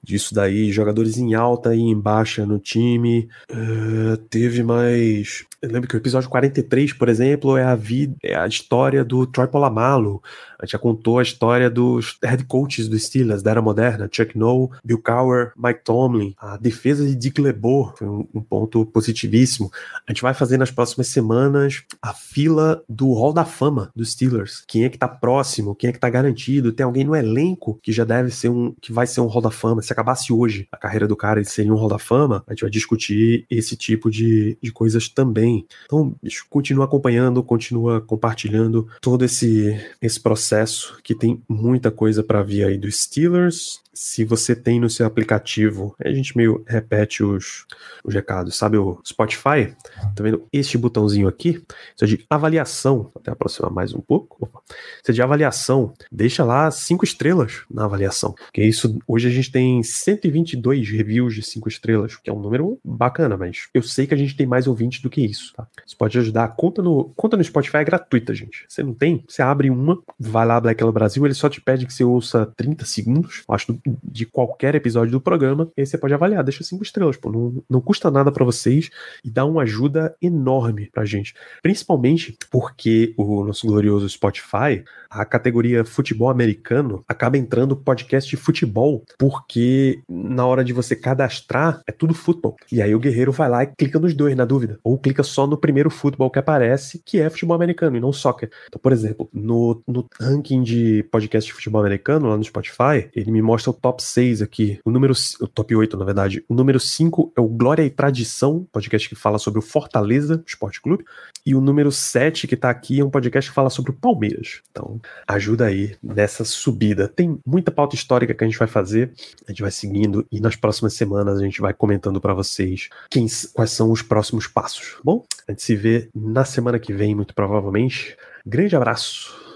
Speaker 4: disso daí, jogadores em alta e em baixa no time, uh, teve mais eu lembro que o episódio 43, por exemplo, é a vida, é a história do Troy Polamalu. A gente já contou a história dos head coaches dos Steelers da era moderna, Chuck Noll, Bill Cowher, Mike Tomlin. A defesa de Dick LeBeau foi um, um, ponto positivíssimo. A gente vai fazer nas próximas semanas a fila do Hall da Fama dos Steelers. Quem é que tá próximo, quem é que tá garantido, tem alguém no elenco que já deve ser um, que vai ser um Hall da Fama. Se acabasse hoje a carreira do cara, ele seria um Hall da Fama, a gente vai discutir esse tipo de, de coisas também. Então, bicho, continua acompanhando, continua compartilhando todo esse, esse processo que tem muita coisa para vir aí dos Steelers, se você tem no seu aplicativo, a gente meio repete os, os recados, sabe o Spotify? Tá vendo este botãozinho aqui? Isso é de avaliação, até aproximar mais um pouco. Opa. Isso é de avaliação, deixa lá cinco estrelas na avaliação, que isso, hoje a gente tem 122 reviews de cinco estrelas, que é um número bacana, mas eu sei que a gente tem mais ouvintes do que isso, tá? Isso pode ajudar, conta no, conta no Spotify é gratuita, gente. Você não tem? Você abre uma, vai lá Black Hello Brasil, ele só te pede que você ouça 30 segundos, acho de qualquer episódio do programa, e aí você pode avaliar, deixa cinco estrelas, pô, não, não custa nada para vocês e dá uma ajuda enorme pra gente. Principalmente porque o nosso glorioso Spotify, a categoria futebol americano, acaba entrando podcast de futebol, porque na hora de você cadastrar, é tudo futebol. E aí o guerreiro vai lá e clica nos dois, na dúvida. Ou clica só no primeiro futebol que aparece, que é futebol americano e não soccer. Então, por exemplo, no, no ranking de podcast de futebol americano, lá no Spotify, ele me mostra o top 6 aqui. O número. O top 8, na verdade. O número 5 é o Glória e Tradição, podcast que fala sobre o Fortaleza Esporte Clube. E o número 7 que tá aqui é um podcast que fala sobre o Palmeiras. Então, ajuda aí nessa subida. Tem muita pauta histórica que a gente vai fazer. A gente vai seguindo e nas próximas semanas a gente vai comentando para vocês quem, quais são os próximos passos. Bom, a gente se vê na semana que vem, muito provavelmente. Grande abraço.